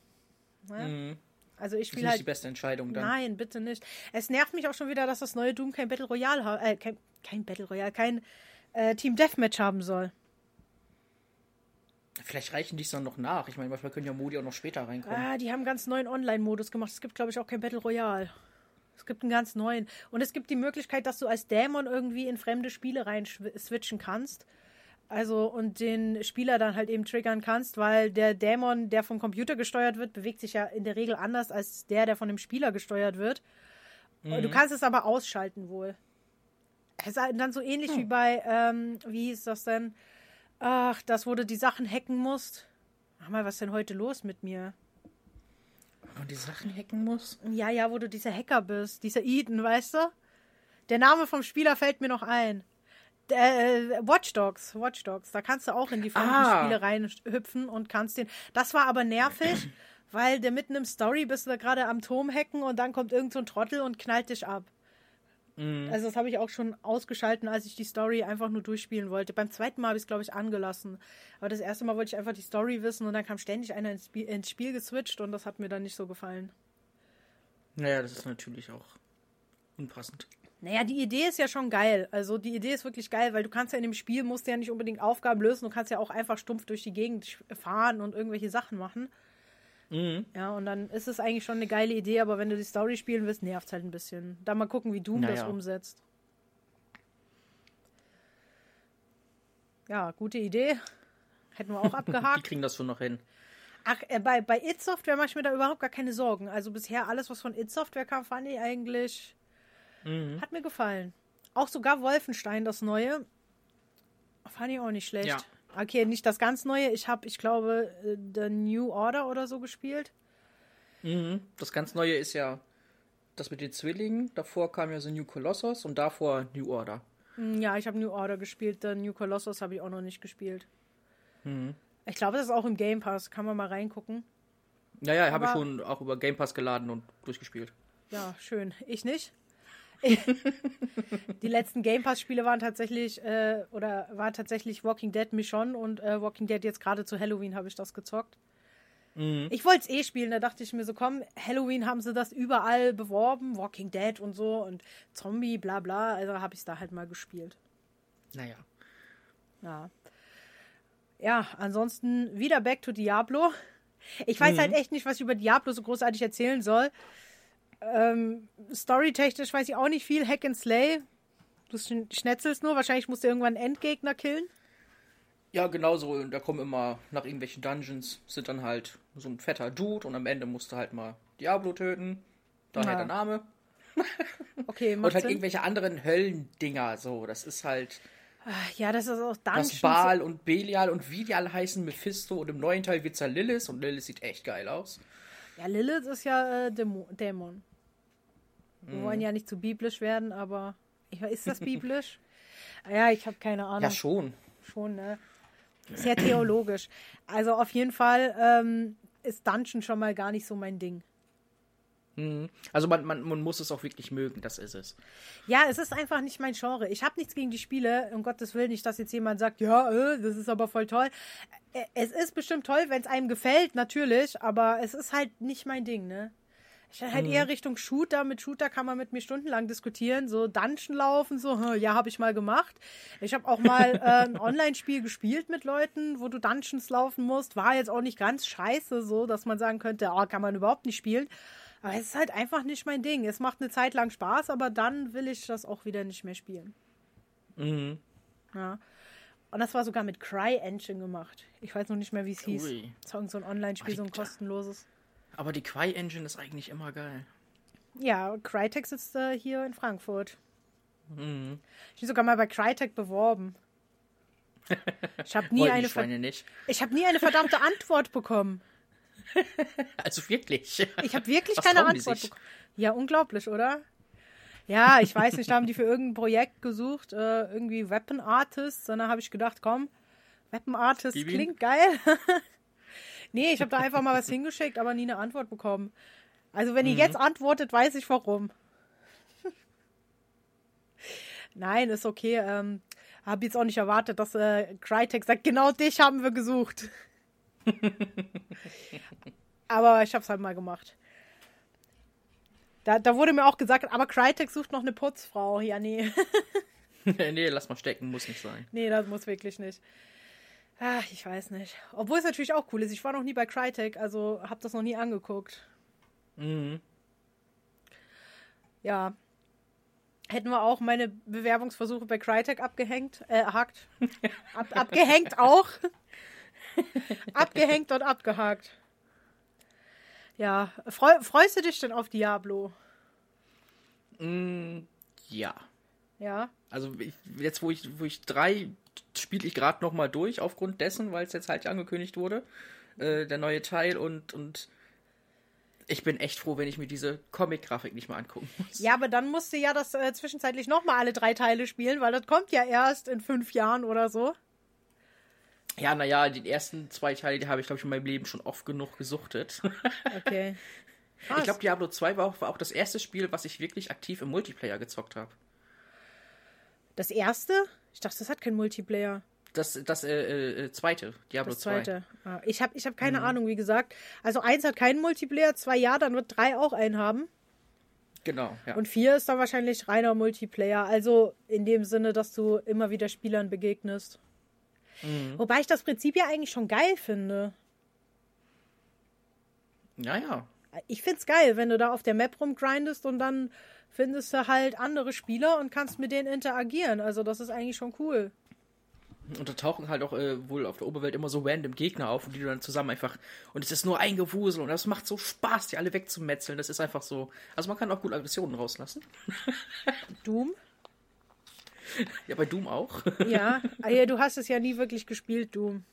naja. Mhm. Also ich Das ist spiele nicht halt. die beste Entscheidung dann. Nein, bitte nicht. Es nervt mich auch schon wieder, dass das neue Doom kein Battle Royale. Äh, kein, kein Battle Royale, kein äh, Team Deathmatch haben soll. Vielleicht reichen die es dann noch nach. Ich meine, manchmal können ja Modi auch noch später reinkommen. Ah, die haben ganz neuen Online-Modus gemacht. Es gibt, glaube ich, auch kein Battle Royale. Es gibt einen ganz neuen. Und es gibt die Möglichkeit, dass du als Dämon irgendwie in fremde Spiele rein switchen kannst. Also und den Spieler dann halt eben triggern kannst, weil der Dämon, der vom Computer gesteuert wird, bewegt sich ja in der Regel anders als der, der von dem Spieler gesteuert wird. Du kannst es aber ausschalten wohl. Es ist halt dann so ähnlich wie bei, ähm, wie hieß das denn? Ach, das, wo du die Sachen hacken musst. Mach mal, was ist denn heute los mit mir? Und die Sachen hacken muss? Ja, ja, wo du dieser Hacker bist, dieser Eden, weißt du? Der Name vom Spieler fällt mir noch ein. Der, äh, Watch Dogs, Watch Dogs, da kannst du auch in die fremden Ah. Spiele reinhüpfen und kannst den. Das war aber nervig, weil der mitten im Story bist du da gerade am Turm hacken und dann kommt irgend so ein Trottel und knallt dich ab. Also das habe ich auch schon ausgeschalten, als ich die Story einfach nur durchspielen wollte. Beim zweiten Mal habe ich es, glaube ich, angelassen. Aber das erste Mal wollte ich einfach die Story wissen und dann kam ständig einer ins Spiel, ins Spiel geswitcht und das hat mir dann nicht so gefallen. Naja, das ist natürlich auch unpassend. Naja, die Idee ist ja schon geil. Also die Idee ist wirklich geil, weil du kannst ja in dem Spiel, musst ja nicht unbedingt Aufgaben lösen, du kannst ja auch einfach stumpf durch die Gegend fahren und irgendwelche Sachen machen. Mhm. Ja, und dann ist es eigentlich schon eine geile Idee, aber wenn du die Story spielen willst, nervt es halt ein bisschen. Da mal gucken, wie Doom das Naja. umsetzt. Ja, gute Idee. Hätten wir auch [LAUGHS] Die abgehakt. kriegen das schon noch hin. Ach, äh, bei, bei It Software mache ich mir da überhaupt gar keine Sorgen. Also bisher alles, was von It Software kam, fand ich eigentlich. Mhm. Hat mir gefallen. Auch sogar Wolfenstein, das neue. Fand ich auch nicht schlecht. Ja. Okay, nicht das ganz neue. Ich habe, ich glaube, äh, The New Order oder so gespielt. Mhm. Das ganz neue ist ja das mit den Zwillingen. Davor kam ja The New Colossus und davor New Order. Hm, Ja, ich habe New Order gespielt. The New Colossus habe ich auch noch nicht gespielt. Mhm. Ich glaube, das ist auch im Game Pass. Kann man mal reingucken. Ja, ja, habe ich schon auch über Game Pass geladen und durchgespielt. Ja, schön. Ich nicht. [LAUGHS] die letzten Game Pass-Spiele waren tatsächlich, äh, oder war tatsächlich Walking Dead Michonne und äh, Walking Dead jetzt gerade zu Halloween habe ich das gezockt. Ich wollte es eh spielen, da dachte ich mir so, komm, Halloween haben sie das überall beworben, Walking Dead und so und Zombie, bla bla, also habe ich es da halt mal gespielt. Naja. Ja. Ja, ansonsten wieder back to Diablo. Ich weiß halt echt nicht, was ich über Diablo so großartig erzählen soll. Ähm, Storytechnisch weiß ich auch nicht viel. Hack and Slay. Du schn- schnetzelst nur. Wahrscheinlich musst du irgendwann einen Endgegner killen. Ja, genauso. Und da kommen immer nach irgendwelchen Dungeons, sind dann halt so ein fetter Dude und am Ende musst du halt mal Diablo töten. Daher Ja. der Name. [LAUGHS] Okay, Und halt Sinn. irgendwelche anderen Höllendinger. So, das ist halt Ja, das ist auch das Dungeons. Baal und Belial und wie die alle heißen, Mephisto. Und im neuen Teil wird's ja Lilith und Lilith sieht echt geil aus. Ja, Lilith ist ja äh, Dämo Dämon. Wir Mhm. wollen ja nicht zu biblisch werden, aber ist das [LAUGHS] biblisch? ja, ich habe keine Ahnung. Ja, schon. Schon, ne? Sehr theologisch. Also auf jeden Fall ähm, ist Dungeon schon mal gar nicht so mein Ding. Also man, man, man muss es auch wirklich mögen, das ist es. Ja, es ist einfach nicht mein Genre. Ich habe nichts gegen die Spiele. Um Gottes Willen nicht, dass jetzt jemand sagt, ja, äh, das ist aber voll toll. Es ist bestimmt toll, wenn es einem gefällt, natürlich, aber es ist halt nicht mein Ding, ne? Ich halt eher Richtung Shooter. Mit Shooter kann man mit mir stundenlang diskutieren. So Dungeon laufen, so, hm, ja, habe ich mal gemacht. Ich habe auch mal [LAUGHS] äh, ein Online-Spiel gespielt mit Leuten, wo du Dungeons laufen musst. War jetzt auch nicht ganz scheiße, so, dass man sagen könnte, oh, kann man überhaupt nicht spielen. Aber es ist halt einfach nicht mein Ding. Es macht eine Zeit lang Spaß, aber dann will ich das auch wieder nicht mehr spielen. Mhm. Ja. Und das war sogar mit CryEngine gemacht. Ich weiß noch nicht mehr, wie es hieß. Das war irgend so ein Online-Spiel, so ein kostenloses. Aber die Quai-Engine ist eigentlich immer geil. Ja, Crytek sitzt äh, hier in Frankfurt. Mhm. Ich bin sogar mal bei Crytek beworben. Ich habe nie, eine ich hab nie eine verdammte Antwort bekommen. [LAUGHS] Also wirklich. Ich habe wirklich Was keine Antwort bekommen. Ja, unglaublich, oder? Ja, ich weiß nicht, da haben die für irgendein Projekt gesucht, äh, irgendwie Weapon Artists. Und dann habe ich gedacht, komm, Weapon Artist klingt geil. [LAUGHS] nee, ich habe da einfach mal was hingeschickt, aber nie eine Antwort bekommen. Also wenn ihr jetzt antwortet, weiß ich warum. [LAUGHS] Nein, ist okay. Ähm, habe jetzt auch nicht erwartet, dass äh, Crytek sagt, genau dich haben wir gesucht. [LAUGHS] aber ich habe es halt mal gemacht. Da, da wurde mir auch gesagt, aber Crytek sucht noch eine Putzfrau. Ja, nee. [LAUGHS] nee, lass mal stecken, muss nicht sein. nee, das muss wirklich nicht. Ach, ich weiß nicht. Obwohl es natürlich auch cool ist. Ich war noch nie bei Crytek, also habe das noch nie angeguckt. Mhm. Ja. Hätten wir auch meine Bewerbungsversuche bei Crytek abgehängt, äh, hakt. [LAUGHS] Ab, abgehängt auch. [LAUGHS] abgehängt und abgehakt. Ja. Freu, freust du dich denn auf Diablo? Mm, ja. Ja. Also ich, jetzt, wo ich, wo ich drei spiele ich gerade noch mal durch, aufgrund dessen, weil es jetzt halt angekündigt wurde, äh, der neue Teil und, und ich bin echt froh, wenn ich mir diese Comic-Grafik nicht mehr angucken muss. Ja, aber dann musst du ja das äh, zwischenzeitlich nochmal alle drei Teile spielen, weil das kommt ja erst in fünf Jahren oder so. Ja, naja, die ersten zwei Teile, die habe ich, glaube ich, in meinem Leben schon oft genug gesuchtet. Okay. [LAUGHS] ich glaube, Diablo 2 war auch, war auch das erste Spiel, was ich wirklich aktiv im Multiplayer gezockt habe. Das erste? Ich dachte, das hat keinen Multiplayer. Das, das äh, äh, zweite, Diablo Das 2. zweite. Ah, ich habe ich hab keine Ahnung, wie gesagt. Also eins hat keinen Multiplayer, zwei ja, dann wird drei auch einen haben. Genau, ja. Und vier ist dann wahrscheinlich reiner Multiplayer. Also in dem Sinne, dass du immer wieder Spielern begegnest. Wobei ich das Prinzip ja eigentlich schon geil finde. ja, ja. Ich find's geil, wenn du da auf der Map rumgrindest und dann findest du halt andere Spieler und kannst mit denen interagieren. Also das ist eigentlich schon cool. Und da tauchen halt auch äh, wohl auf der Oberwelt immer so random Gegner auf, und die du dann zusammen einfach. Und es ist nur ein Gewusel und das macht so Spaß, die alle wegzumetzeln. Das ist einfach so. Also man kann auch gut Aggressionen rauslassen. [LAUGHS] Doom? Ja, bei Doom auch. Ja, ah ja, du [LAUGHS] hast es ja nie wirklich gespielt, Doom.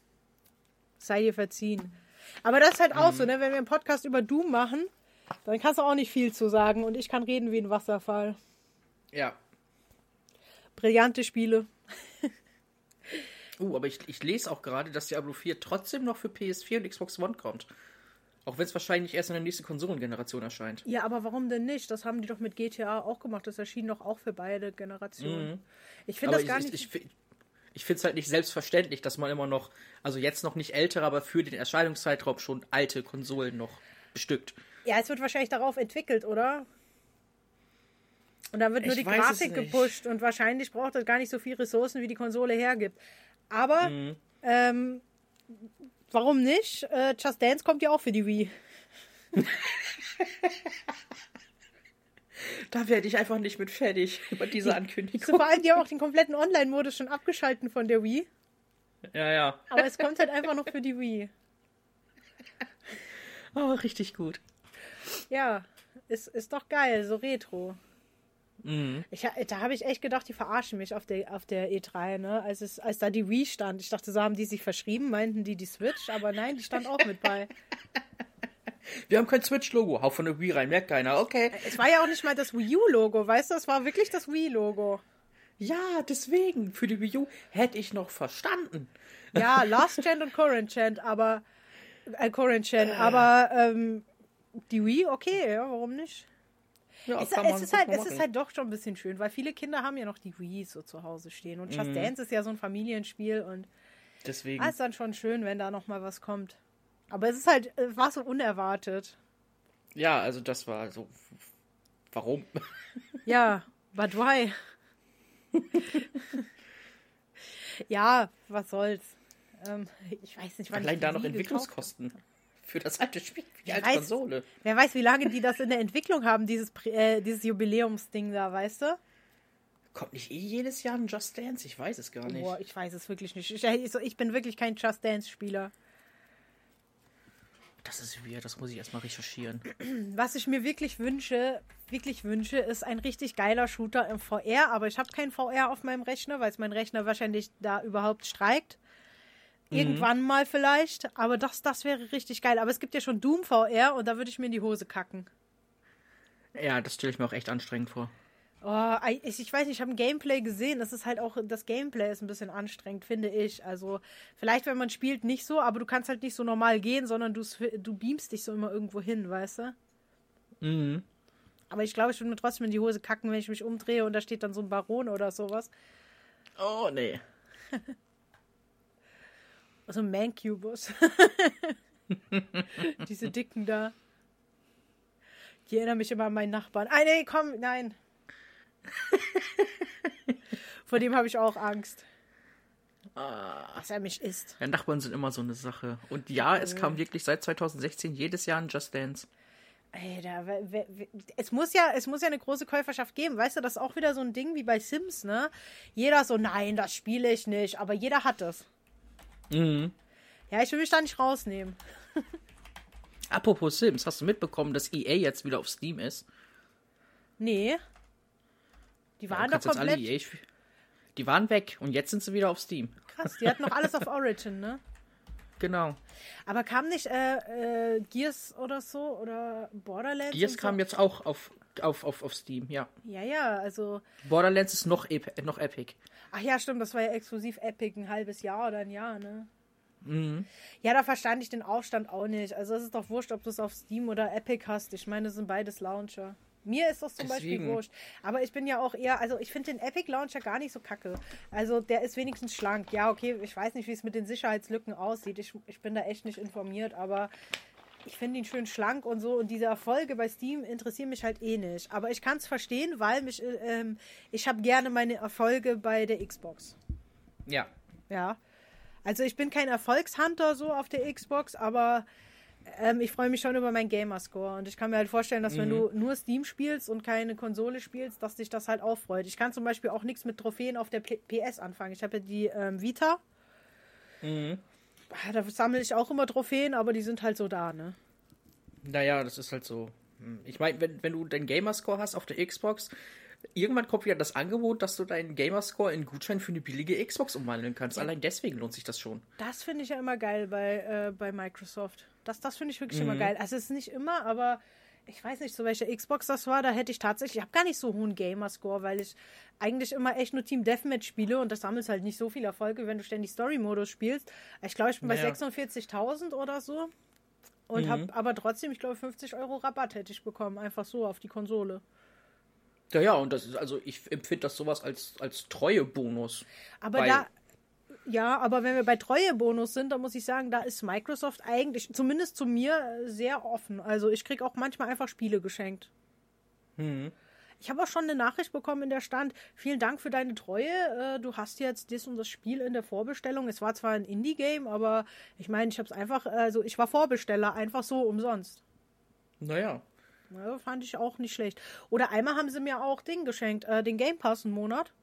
Sei dir verziehen. Aber das ist halt auch so, ne? Wenn wir einen Podcast über Doom machen, dann kannst du auch nicht viel zu sagen und ich kann reden wie ein Wasserfall. Ja. Brillante Spiele. Uh, aber ich, ich lese auch gerade, dass Diablo 4 trotzdem noch für PS4 und Xbox One kommt. Auch wenn es wahrscheinlich erst in der nächsten Konsolengeneration erscheint. Ja, aber warum denn nicht? Das haben die doch mit GTA auch gemacht. Das erschien doch auch für beide Generationen. Ich finde das gar ich, nicht. ich, ich, ich finde es halt nicht selbstverständlich, dass man immer noch, also jetzt noch nicht ältere, aber für den Erscheinungszeitraum schon alte Konsolen noch bestückt. ja, es wird wahrscheinlich darauf entwickelt, oder? Und dann wird nur Ich die Grafik gepusht und wahrscheinlich braucht das gar nicht so viel Ressourcen, wie die Konsole hergibt. Aber Mhm. ähm, warum nicht? Äh, Just Dance kommt ja auch für die Wii. [LAUGHS] Da werde ich einfach nicht mit fertig [LAUGHS] über diese So, Ankündigung. vor allem, die haben auch den kompletten Online-Modus schon abgeschalten von der Wii. Ja, ja. Aber es kommt halt einfach noch für die Wii. Oh, richtig gut. Ja, ist, ist doch geil, so retro. Mhm. Ich, da habe ich echt gedacht, die verarschen mich auf der, auf der E3, ne? Als, es, als da die Wii stand. Ich dachte, so haben die sich verschrieben, meinten die die Switch, aber nein, die stand auch mit bei. [LAUGHS] Wir haben kein Switch-Logo. Hau von der Wii rein, merkt keiner. Okay. Es war ja auch nicht mal das Wii U-Logo, weißt du? Es war wirklich das Wii-Logo. Ja, deswegen. Für die Wii U hätte ich noch verstanden. Ja, Last Gen und Current Gen, aber. Äh, Current Gen, aber ähm, die Wii, okay, ja, warum nicht? Ja, Es, kann es, ist halt, es ist halt doch schon ein bisschen schön, weil viele Kinder haben ja noch die Wii so zu Hause stehen. Und Mhm. Just Dance ist ja so ein Familienspiel und Deswegen. ah, ist dann schon schön, wenn da noch mal was kommt. Aber es ist halt, äh, war so unerwartet. Ja, also das war so. Warum? Ja, but why? [LAUGHS] ja, was soll's. Ähm, ich weiß nicht, wann Allein da noch Entwicklungskosten. Für das alte Spiel, für die alte weiß. Konsole. Wer weiß, wie lange die das in der Entwicklung haben, dieses, äh, dieses Jubiläumsding da, weißt du? Kommt nicht eh jedes Jahr ein Just Dance? Ich weiß es gar nicht. Boah, ich weiß es wirklich nicht. Ich, ich, ich bin wirklich kein Just Dance-Spieler. Das ist weird, das muss ich erstmal recherchieren. Was ich mir wirklich wünsche, wirklich wünsche, ist ein richtig geiler Shooter im VR, aber ich habe keinen VR auf meinem Rechner, weil es mein Rechner wahrscheinlich da überhaupt streikt. Irgendwann mal vielleicht, aber das, das wäre richtig geil. Aber es gibt ja schon Doom VR und da würde ich mir in die Hose kacken. Ja, das stelle ich mir auch echt anstrengend vor. Oh, ich, ich weiß nicht, ich habe ein Gameplay gesehen. Das ist halt auch, das Gameplay ist ein bisschen anstrengend, finde ich. Also, vielleicht, wenn man spielt, nicht so, aber du kannst halt nicht so normal gehen, sondern du, du beamst dich so immer irgendwo hin, weißt du? Mhm. Aber ich glaube, ich würde mir trotzdem in die Hose kacken, wenn ich mich umdrehe und da steht dann so ein Baron oder sowas. Oh, nee. [LAUGHS] Also ein Mancubus. [LAUGHS] Diese Dicken da. Die erinnern mich immer an meinen Nachbarn. Ah, nee, komm, nein. [LAUGHS] Vor dem habe ich auch Angst. Dass er mich isst. Ja, Nachbarn sind immer so eine Sache. Und ja, es kam wirklich seit 2016 jedes Jahr ein Just Dance. We- es, muss ja, es muss ja eine große Käuferschaft geben. Weißt du, das ist auch wieder so ein Ding wie bei Sims, ne? Jeder so, nein, das spiele ich nicht. Aber jeder hat es. Mhm. Ja, ich will mich da nicht rausnehmen. [LAUGHS] Apropos Sims, hast du mitbekommen, dass EA jetzt wieder auf Steam ist? Nee. Die Ja, waren du doch jetzt alle komplett EA Die waren weg und jetzt sind sie wieder auf Steam. krass. Die hatten noch alles auf [LAUGHS] Origin, ne? Genau. Aber kam nicht äh, äh, Gears oder so oder Borderlands? Gears so? kam jetzt auch auf, auf, auf, auf Steam, ja. Ja, ja, also. Borderlands ist noch, ep noch epic. Ach ja, stimmt, das war ja exklusiv Epic, ein halbes Jahr oder ein Jahr, ne? Mhm. Ja, da verstand ich den Aufstand auch nicht. Also es ist doch wurscht, ob du es auf Steam oder Epic hast. Ich meine, das sind beides Launcher. Mir ist das zum Beispiel Deswegen. wurscht. Aber ich bin ja auch eher, also ich finde den Epic Launcher gar nicht so kacke. Also der ist wenigstens schlank. Ja, okay, ich weiß nicht, wie es mit den Sicherheitslücken aussieht. Ich, ich bin da echt nicht informiert, aber ich finde ihn schön schlank und so. Und diese Erfolge bei Steam interessieren mich halt eh nicht. Aber ich kann es verstehen, weil mich, äh, ähm, ich habe gerne meine Erfolge bei der Xbox. Ja. Ja. Also ich bin kein Erfolgshunter so auf der Xbox, aber ähm, ich freue mich schon über meinen Gamerscore. Und ich kann mir halt vorstellen, dass wenn du nur Steam spielst und keine Konsole spielst, dass dich das halt auch freut. Ich kann zum Beispiel auch nichts mit Trophäen auf der PS anfangen. Ich habe ja die ähm, Vita. Mhm. Ah, Da sammle ich auch immer Trophäen, aber die sind halt so da, ne? Naja, das ist halt so. Hm. Ich meine, wenn, wenn du deinen Gamerscore hast auf der Xbox, irgendwann kommt wieder das Angebot, dass du deinen Gamerscore in Gutschein für eine billige Xbox umwandeln kannst. Ja. Allein deswegen lohnt sich das schon. Das finde ich ja immer geil bei, äh, bei Microsoft. Das, das finde ich wirklich mhm. immer geil. Also es ist nicht immer, aber ich weiß nicht, so welche Xbox das war, da hätte ich tatsächlich, ich habe gar nicht so hohen Gamerscore, weil ich eigentlich immer echt nur Team Deathmatch spiele und das sammelt halt nicht so viel Erfolge, wenn du ständig Story-Modus spielst. Ich glaube, ich bin naja. bei 46.000 oder so und mhm. habe aber trotzdem, ich glaube, 50 Euro Rabatt hätte ich bekommen, einfach so auf die Konsole. Ja, ja, und das ist, also ich empfinde das sowas als, als Treuebonus. Aber da, ja, aber wenn wir bei Treuebonus sind, dann muss ich sagen, da ist Microsoft eigentlich, zumindest zu mir, sehr offen. Also ich kriege auch manchmal einfach Spiele geschenkt. Mhm. Ich habe auch schon eine Nachricht bekommen, in der stand, vielen Dank für deine Treue. Äh, du hast jetzt das und das Spiel in der Vorbestellung. Es war zwar ein Indie-Game, aber ich meine, ich habe es einfach, also ich war Vorbesteller, einfach so umsonst. Naja. Ja, fand ich auch nicht schlecht. Oder einmal haben sie mir auch Ding geschenkt, äh, den Game Pass einen Monat.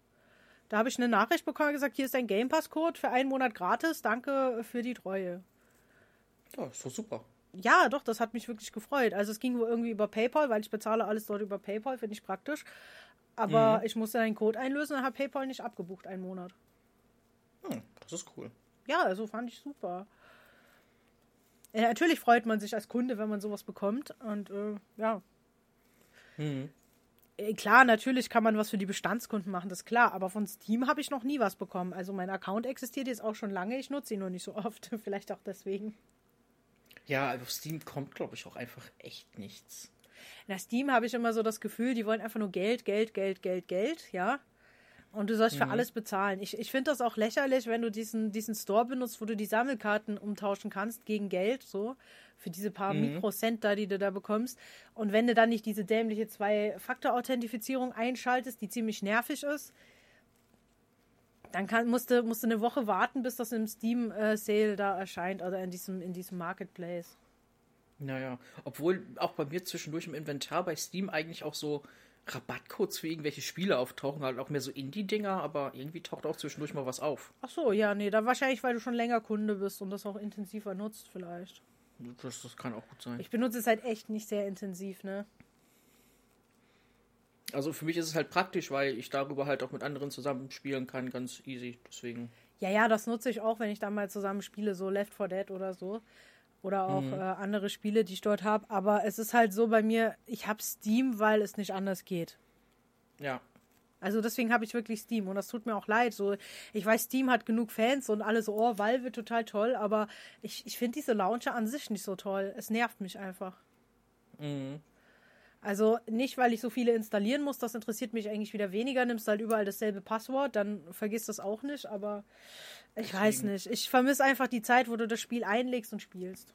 Da habe ich eine Nachricht bekommen, gesagt, hier ist dein Game Pass Code für einen Monat gratis. Danke für die Treue. Ja, ist doch super. Ja, doch, das hat mich wirklich gefreut. Also es ging irgendwie über PayPal, weil ich bezahle alles dort über PayPal, finde ich praktisch. Aber mhm. ich musste einen Code einlösen und habe PayPal nicht abgebucht, einen Monat. Hm, das ist cool. Ja, also fand ich super. Ja, natürlich freut man sich als Kunde, wenn man sowas bekommt. Und äh, ja. Mhm. Äh, klar, natürlich kann man was für die Bestandskunden machen, das ist klar. Aber von Steam habe ich noch nie was bekommen. Also mein Account existiert jetzt auch schon lange. Ich nutze ihn nur nicht so oft. [LAUGHS] Vielleicht auch deswegen. Ja, auf Steam kommt, glaube ich, auch einfach echt nichts. Na, Steam habe ich immer so das Gefühl, die wollen einfach nur Geld, Geld, Geld, Geld, Geld, ja. Und du sollst für mhm. alles bezahlen. Ich, ich finde das auch lächerlich, wenn du diesen, diesen Store benutzt, wo du die Sammelkarten umtauschen kannst gegen Geld, so, für diese paar mhm. Mikrocent da, die du da bekommst. Und wenn du dann nicht diese dämliche Zwei-Faktor-Authentifizierung einschaltest, die ziemlich nervig ist, dann kann, musst, du, musst du eine Woche warten, bis das im Steam-Sale äh, da erscheint oder in diesem, in diesem Marketplace. Naja, obwohl auch bei mir zwischendurch im Inventar bei Steam eigentlich auch so Rabattcodes für irgendwelche Spiele auftauchen, halt auch mehr so Indie-Dinger, aber irgendwie taucht auch zwischendurch mal was auf. Ach so, ja, nee, da wahrscheinlich, weil du schon länger Kunde bist und das auch intensiver nutzt, vielleicht. Das, das kann auch gut sein. Ich benutze es halt echt nicht sehr intensiv, ne? Also für mich ist es halt praktisch, weil ich darüber halt auch mit anderen zusammen spielen kann, ganz easy. Deswegen. Ja, ja, das nutze ich auch, wenn ich da mal zusammen spiele, so Left 4 Dead oder so. Oder auch mhm. äh, andere Spiele, die ich dort habe. Aber es ist halt so bei mir, ich habe Steam, weil es nicht anders geht. Ja. Also deswegen habe ich wirklich Steam und das tut mir auch leid. So, ich weiß, Steam hat genug Fans und alle so, oh, Valve total toll, aber ich, ich finde diese Launcher an sich nicht so toll. Es nervt mich einfach. Mhm. Also nicht, weil ich so viele installieren muss, das interessiert mich eigentlich wieder weniger. Nimmst halt überall dasselbe Passwort, dann vergisst das auch nicht, aber ich Deswegen. weiß nicht. Ich vermisse einfach die Zeit, wo du das Spiel einlegst und spielst.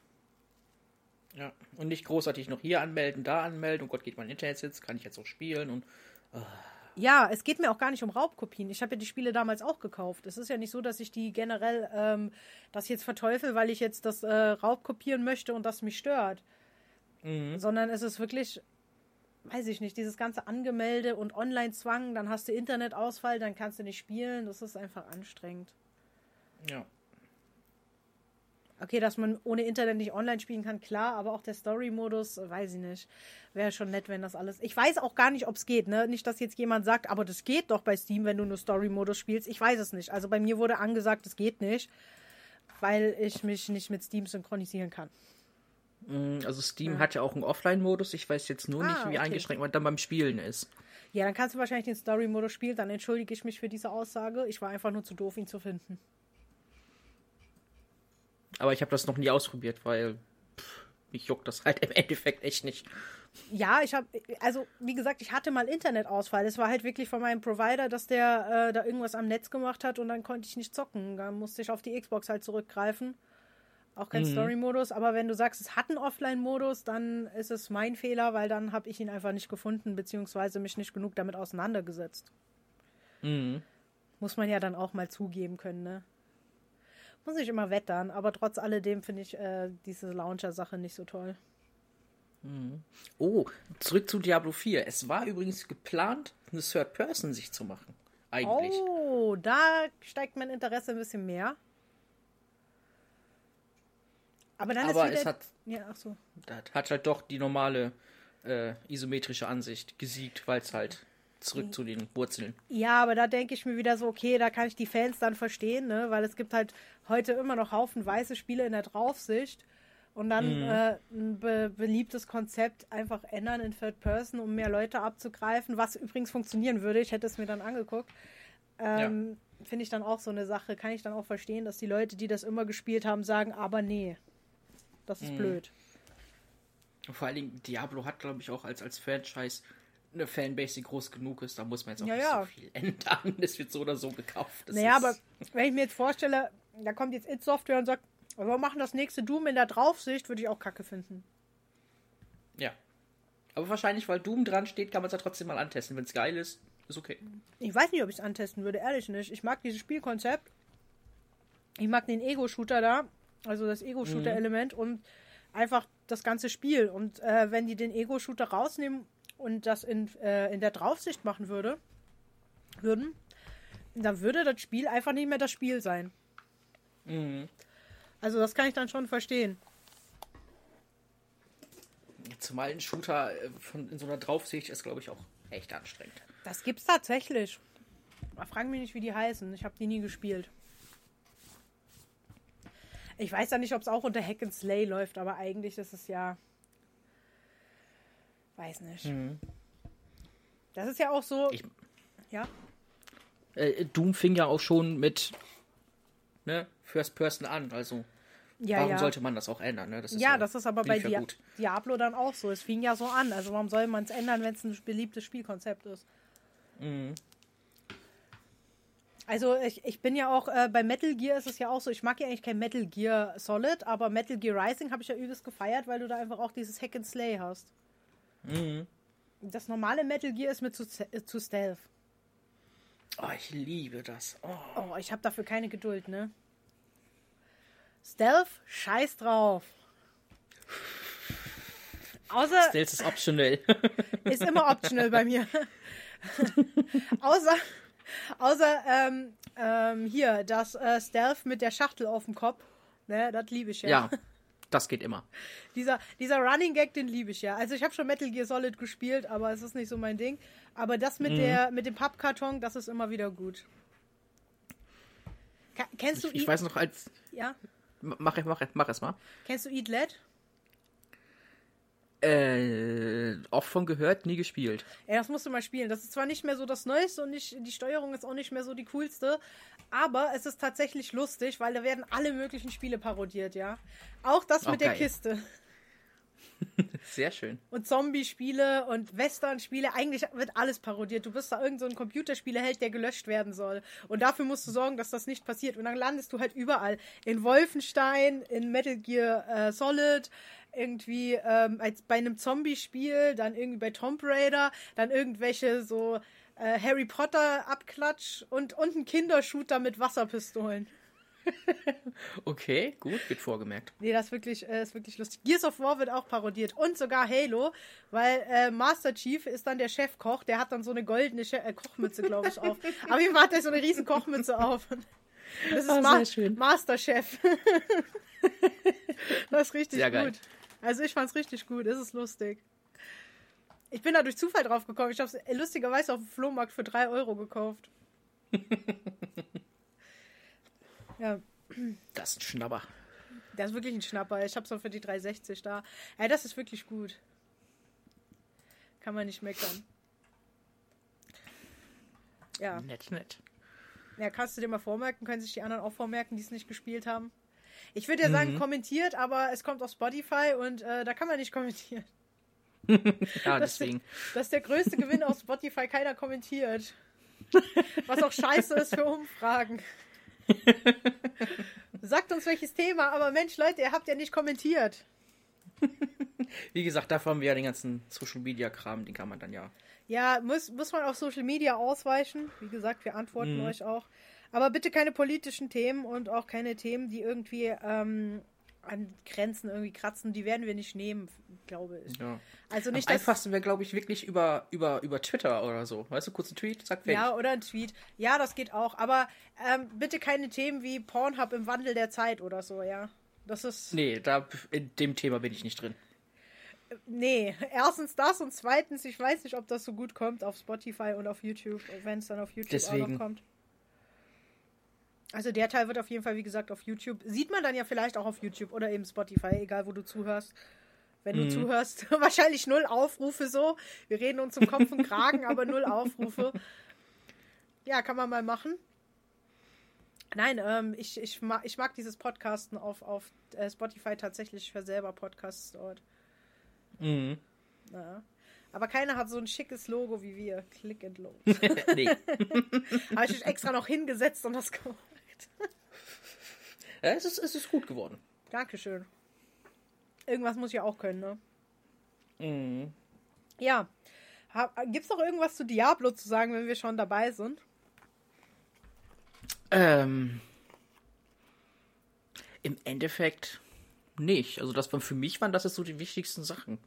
Ja, und nicht großartig noch hier anmelden, da anmelden. Oh Gott, geht mein Internet jetzt, kann ich jetzt auch spielen und. Oh. Ja, es geht mir auch gar nicht um Raubkopien. Ich habe ja die Spiele damals auch gekauft. Es ist ja nicht so, dass ich die generell ähm, das jetzt verteufel, weil ich jetzt das äh, Raubkopieren möchte und das mich stört. Mhm. Sondern es ist wirklich weiß ich nicht, dieses ganze Angemelde und Online-Zwang, dann hast du Internetausfall, dann kannst du nicht spielen, das ist einfach anstrengend. Ja. Okay, dass man ohne Internet nicht online spielen kann, klar, aber auch der Story-Modus, weiß ich nicht. Wäre schon nett, wenn das alles. Ich weiß auch gar nicht, ob es geht, ne? Nicht, dass jetzt jemand sagt, aber das geht doch bei Steam, wenn du nur Story-Modus spielst. Ich weiß es nicht. Also bei mir wurde angesagt, es geht nicht, weil ich mich nicht mit Steam synchronisieren kann. Mm, also Steam ja. hat ja auch einen Offline-Modus. Ich weiß jetzt nur ah, nicht, wie okay. eingeschränkt man dann beim Spielen ist. Ja, dann kannst du wahrscheinlich den Story-Modus spielen. Dann entschuldige ich mich für diese Aussage. Ich war einfach nur zu doof, ihn zu finden. Aber ich habe das noch nie ausprobiert, weil pff, mich juckt das halt [LAUGHS] im Endeffekt echt nicht. Ja, ich habe, also wie gesagt, ich hatte mal Internetausfall. Es war halt wirklich von meinem Provider, dass der äh, da irgendwas am Netz gemacht hat und dann konnte ich nicht zocken. Da musste ich auf die Xbox halt zurückgreifen. Auch kein mhm. Story-Modus, aber wenn du sagst, es hat einen Offline-Modus, dann ist es mein Fehler, weil dann habe ich ihn einfach nicht gefunden, beziehungsweise mich nicht genug damit auseinandergesetzt. Mhm. Muss man ja dann auch mal zugeben können, ne? Muss nicht immer wettern, aber trotz alledem finde ich äh, diese Launcher-Sache nicht so toll. Mhm. Oh, zurück zu Diablo 4. Es war übrigens geplant, eine Third-Person sich zu machen. Eigentlich. Oh, da steigt mein Interesse ein bisschen mehr. Aber dann Aber ist wieder, es hat, ja, ach so. hat halt doch die normale äh, isometrische Ansicht gesiegt, weil es halt zurück zu den Wurzeln. Ja, aber da denke ich mir wieder so, okay, da kann ich die Fans dann verstehen, ne? weil es gibt halt heute immer noch Haufen weiße Spiele in der Draufsicht und dann Mhm. äh, ein be beliebtes Konzept einfach ändern in Third Person, um mehr Leute abzugreifen, was übrigens funktionieren würde. Ich hätte es mir dann angeguckt. Ähm, Finde ich dann auch so eine Sache. Kann ich dann auch verstehen, dass die Leute, die das immer gespielt haben, sagen, aber nee, das Mhm. ist blöd. Und vor allen Dingen, Diablo hat, glaube ich, auch als, als Franchise eine Fanbase, die groß genug ist. Da muss man jetzt auch Ja, nicht ja. so viel [LAUGHS] ändern. Das wird so oder so gekauft. Das Naja, aber wenn ich mir jetzt vorstelle, da kommt jetzt It Software und sagt, wir machen das nächste Doom in der Draufsicht, würde ich auch kacke finden. Ja. Aber wahrscheinlich, weil Doom dran steht, kann man es ja trotzdem mal antesten. Wenn es geil ist, ist okay. Ich weiß nicht, ob ich es antesten würde, ehrlich nicht. Ich mag dieses Spielkonzept. Ich mag den Ego-Shooter da, also das Ego-Shooter-Element und einfach das ganze Spiel. Und äh, wenn die den Ego-Shooter rausnehmen und das in, äh, in der Draufsicht machen würde, würden, dann würde das Spiel einfach nicht mehr das Spiel sein. Also das kann ich dann schon verstehen. Zumal ein Shooter äh, von, in so einer Draufsicht ist, glaube ich, auch echt anstrengend. Das gibt's tatsächlich. Frag mich nicht, wie die heißen. Ich habe die nie gespielt. Ich weiß ja nicht, ob es auch unter Hack and Slay läuft, aber eigentlich ist es ja. Weiß nicht. Das ist ja auch so. Ich- ja. Äh, Doom fing ja auch schon mit ne, First Person an. Also, Ja, warum ja. sollte man das auch ändern? Ne? Das ja, das ist aber bei ja Dia gut. Diablo dann auch so. Es fing ja so an. Also warum soll man es ändern, wenn es ein beliebtes Spielkonzept ist? Mhm. Also ich, ich bin ja auch, äh, bei Metal Gear ist es ja auch so, ich mag ja eigentlich kein Metal Gear Solid, aber Metal Gear Rising habe ich ja übelst gefeiert, weil du da einfach auch dieses Hack and Slay hast. Mhm. Das normale Metal Gear ist mir zu, äh, zu Stealth. Oh, ich liebe das. Oh. Oh, ich habe dafür keine Geduld, ne? Stealth, scheiß drauf. Außer, Stealth ist optional. Ist immer optional bei mir. [LAUGHS] außer außer ähm, ähm, hier, das äh, Stealth mit der Schachtel auf dem Kopf. Ne, das liebe ich ja. ja, [LAUGHS] das geht immer. Dieser, dieser Running Gag, den liebe ich ja. Also ich habe schon Metal Gear Solid gespielt, aber es ist nicht so mein Ding. Aber das mit, der, mit dem Pappkarton, das ist immer wieder gut. Ka kennst du Ich, ich weiß noch, als. ja? Mach, mach, mach es mal. Kennst du Eat Led? Äh, oft von gehört, nie gespielt. Ja, das musst du mal spielen. Das ist zwar nicht mehr so das Neueste und nicht, die Steuerung ist auch nicht mehr so die coolste, aber es ist tatsächlich lustig, weil da werden alle möglichen Spiele parodiert, ja. Auch das Oh, mit der geil. Kiste. Sehr schön. Und Zombie-Spiele und Western-Spiele. Eigentlich wird alles parodiert. Du bist da irgend so ein Computerspieleheld, der gelöscht werden soll. Und dafür musst du sorgen, dass das nicht passiert. Und dann landest du halt überall. In Wolfenstein, in Metal Gear äh, Solid, irgendwie ähm, als bei einem Zombie-Spiel, dann irgendwie bei Tomb Raider, dann irgendwelche so äh, Harry Potter-Abklatsch und, und ein Kindershooter mit Wasserpistolen. [LAUGHS] Okay, gut, wird vorgemerkt. Nee, das ist wirklich, äh, ist wirklich lustig. Gears of War wird auch parodiert und sogar Halo, weil äh, Master Chief ist dann der Chefkoch, der hat dann so eine goldene che äh, Kochmütze, glaube ich, auf. [LAUGHS] Aber Fall hat er so eine riesen Kochmütze auf. Das ist Ah, Ma sehr schön. Masterchef. [LAUGHS] das ist richtig Sehr gut. geil. Also ich fand's richtig gut, es ist lustig. Ich bin da durch Zufall drauf gekommen. Ich habe es lustigerweise auf dem Flohmarkt für 3 Euro gekauft. Ja, Das ist ein Schnapper. das ist wirklich ein Schnapper. Ich hab's noch für die 360 da. Ja, das ist wirklich gut. Kann man nicht meckern. Ja. Nett, nett. ja, kannst du dir mal vormerken, können sich die anderen auch vormerken, die es nicht gespielt haben. Ich würde ja sagen, kommentiert, aber es kommt auf Spotify und äh, da kann man nicht kommentieren. [LAUGHS] Ja, Das- deswegen. Das ist der größte Gewinn auf Spotify, keiner kommentiert. [LAUGHS] Was auch scheiße ist für Umfragen. [LAUGHS] Sagt uns welches Thema, aber Mensch, Leute, ihr habt ja nicht kommentiert. [LAUGHS] Wie gesagt, dafür haben wir ja den ganzen Social Media Kram, den kann man dann ja. Ja, muss, muss man auf Social Media ausweichen. Wie gesagt, wir antworten euch auch. Aber bitte keine politischen Themen und auch keine Themen, die irgendwie ähm, an Grenzen irgendwie kratzen. Die werden wir nicht nehmen, glaube ich. ja. Also Am nicht, dass, einfachsten wäre, glaube ich, wirklich über, über, über Twitter oder so. Weißt du, kurz ein Tweet, zack, fertig. Ja, oder ein Tweet. Ja, das geht auch. Aber ähm, bitte keine Themen wie Pornhub im Wandel der Zeit oder so, ja. Das ist. Nee, da, in dem Thema bin ich nicht drin. Nee, erstens das und zweitens, ich weiß nicht, ob das so gut kommt auf Spotify und auf YouTube, wenn es dann auf YouTube auch Deswegen. noch kommt. Also der Teil wird auf jeden Fall, wie gesagt, auf YouTube. Sieht man dann ja vielleicht auch auf YouTube oder eben Spotify, egal wo du zuhörst. Wenn du zuhörst, [LAUGHS] wahrscheinlich null Aufrufe so. Wir reden uns um Kopf und Kragen, aber null Aufrufe. Ja, kann man mal machen. Nein, ähm, ich, ich, mag, ich mag dieses Podcasten auf, auf äh, Spotify tatsächlich. Ich höre selber Podcasts dort. Mhm. Ja. Aber keiner hat so ein schickes Logo wie wir. Click and Load. [LAUGHS] nee. [LAUGHS] Habe ich extra noch hingesetzt und das gemacht. Ja, es, ist, es ist gut geworden. Dankeschön. Irgendwas muss ich ja auch können, ne? Mhm. Ja. Gibt es noch irgendwas zu Diablo zu sagen, wenn wir schon dabei sind? Ähm, Im Endeffekt nicht. Also das für mich waren das jetzt so die wichtigsten Sachen.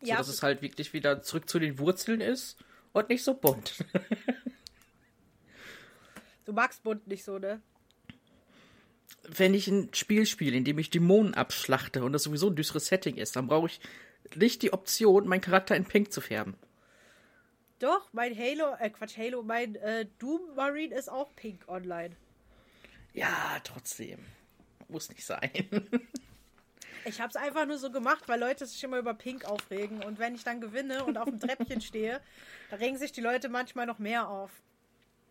So, Ja. dass es halt wirklich wieder zurück zu den Wurzeln ist und nicht so bunt. [LAUGHS] Du magst bunt nicht so, ne? Wenn ich ein Spiel spiele, in dem ich Dämonen abschlachte und das sowieso ein düsteres Setting ist, dann brauche ich nicht die Option, meinen Charakter in Pink zu färben. Doch, mein Halo, äh Quatsch, Halo, mein äh, Doom Marine ist auch pink online. Ja, trotzdem. Muss nicht sein. [LAUGHS] Ich hab's einfach nur so gemacht, weil Leute sich immer über Pink aufregen. Und wenn ich dann gewinne und auf dem Treppchen [LAUGHS] stehe, da regen sich die Leute manchmal noch mehr auf.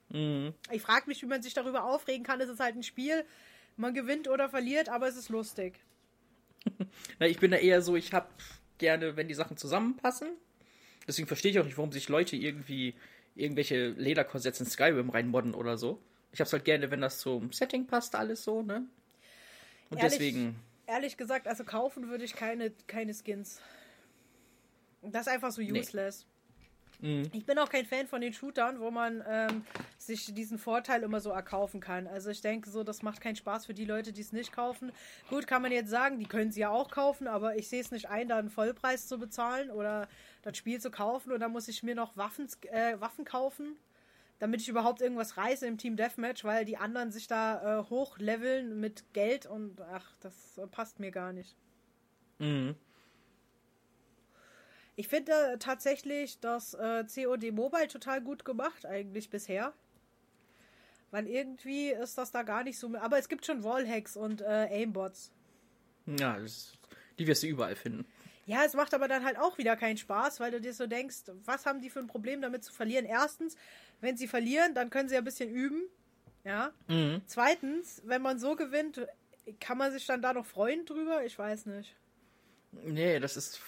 Mhm. Ich frage mich, wie man sich darüber aufregen kann. Es ist halt ein Spiel. Man gewinnt oder verliert, aber es ist lustig. [LAUGHS] Na, ich bin da eher so, ich hab gerne, wenn die Sachen zusammenpassen. Deswegen verstehe ich auch nicht, warum sich Leute irgendwie irgendwelche Lederkorsetts in Skyrim reinmodden oder so. Ich hab's halt gerne, wenn das zum Setting passt, alles so, ne? Und Ehrlich? deswegen. Ehrlich gesagt, also kaufen würde ich keine, keine Skins. Das ist einfach so useless. Mhm. Ich bin auch kein Fan von den Shootern, wo man ähm, sich diesen Vorteil immer so erkaufen kann. Also ich denke so, das macht keinen Spaß für die Leute, die es nicht kaufen. Gut, kann man jetzt sagen, die können sie ja auch kaufen, aber ich sehe es nicht ein, da einen Vollpreis zu bezahlen oder das Spiel zu kaufen und dann muss ich mir noch Waffen, äh, Waffen kaufen, damit ich überhaupt irgendwas reiße im Team Deathmatch, weil die anderen sich da äh, hochleveln mit Geld und ach, das passt mir gar nicht. Mhm. Ich finde tatsächlich das äh, COD Mobile total gut gemacht, eigentlich bisher. Weil irgendwie ist das da gar nicht so. Aber es gibt schon Wallhacks und äh, Aimbots. Ja, das, die wirst du überall finden. Ja, es macht aber dann halt auch wieder keinen Spaß, weil du dir so denkst, was haben die für ein Problem damit zu verlieren? Erstens, wenn sie verlieren, dann können sie ja ein bisschen üben. Ja. Mhm. Zweitens, wenn man so gewinnt, kann man sich dann da noch freuen drüber? Ich weiß nicht. Nee, das ist.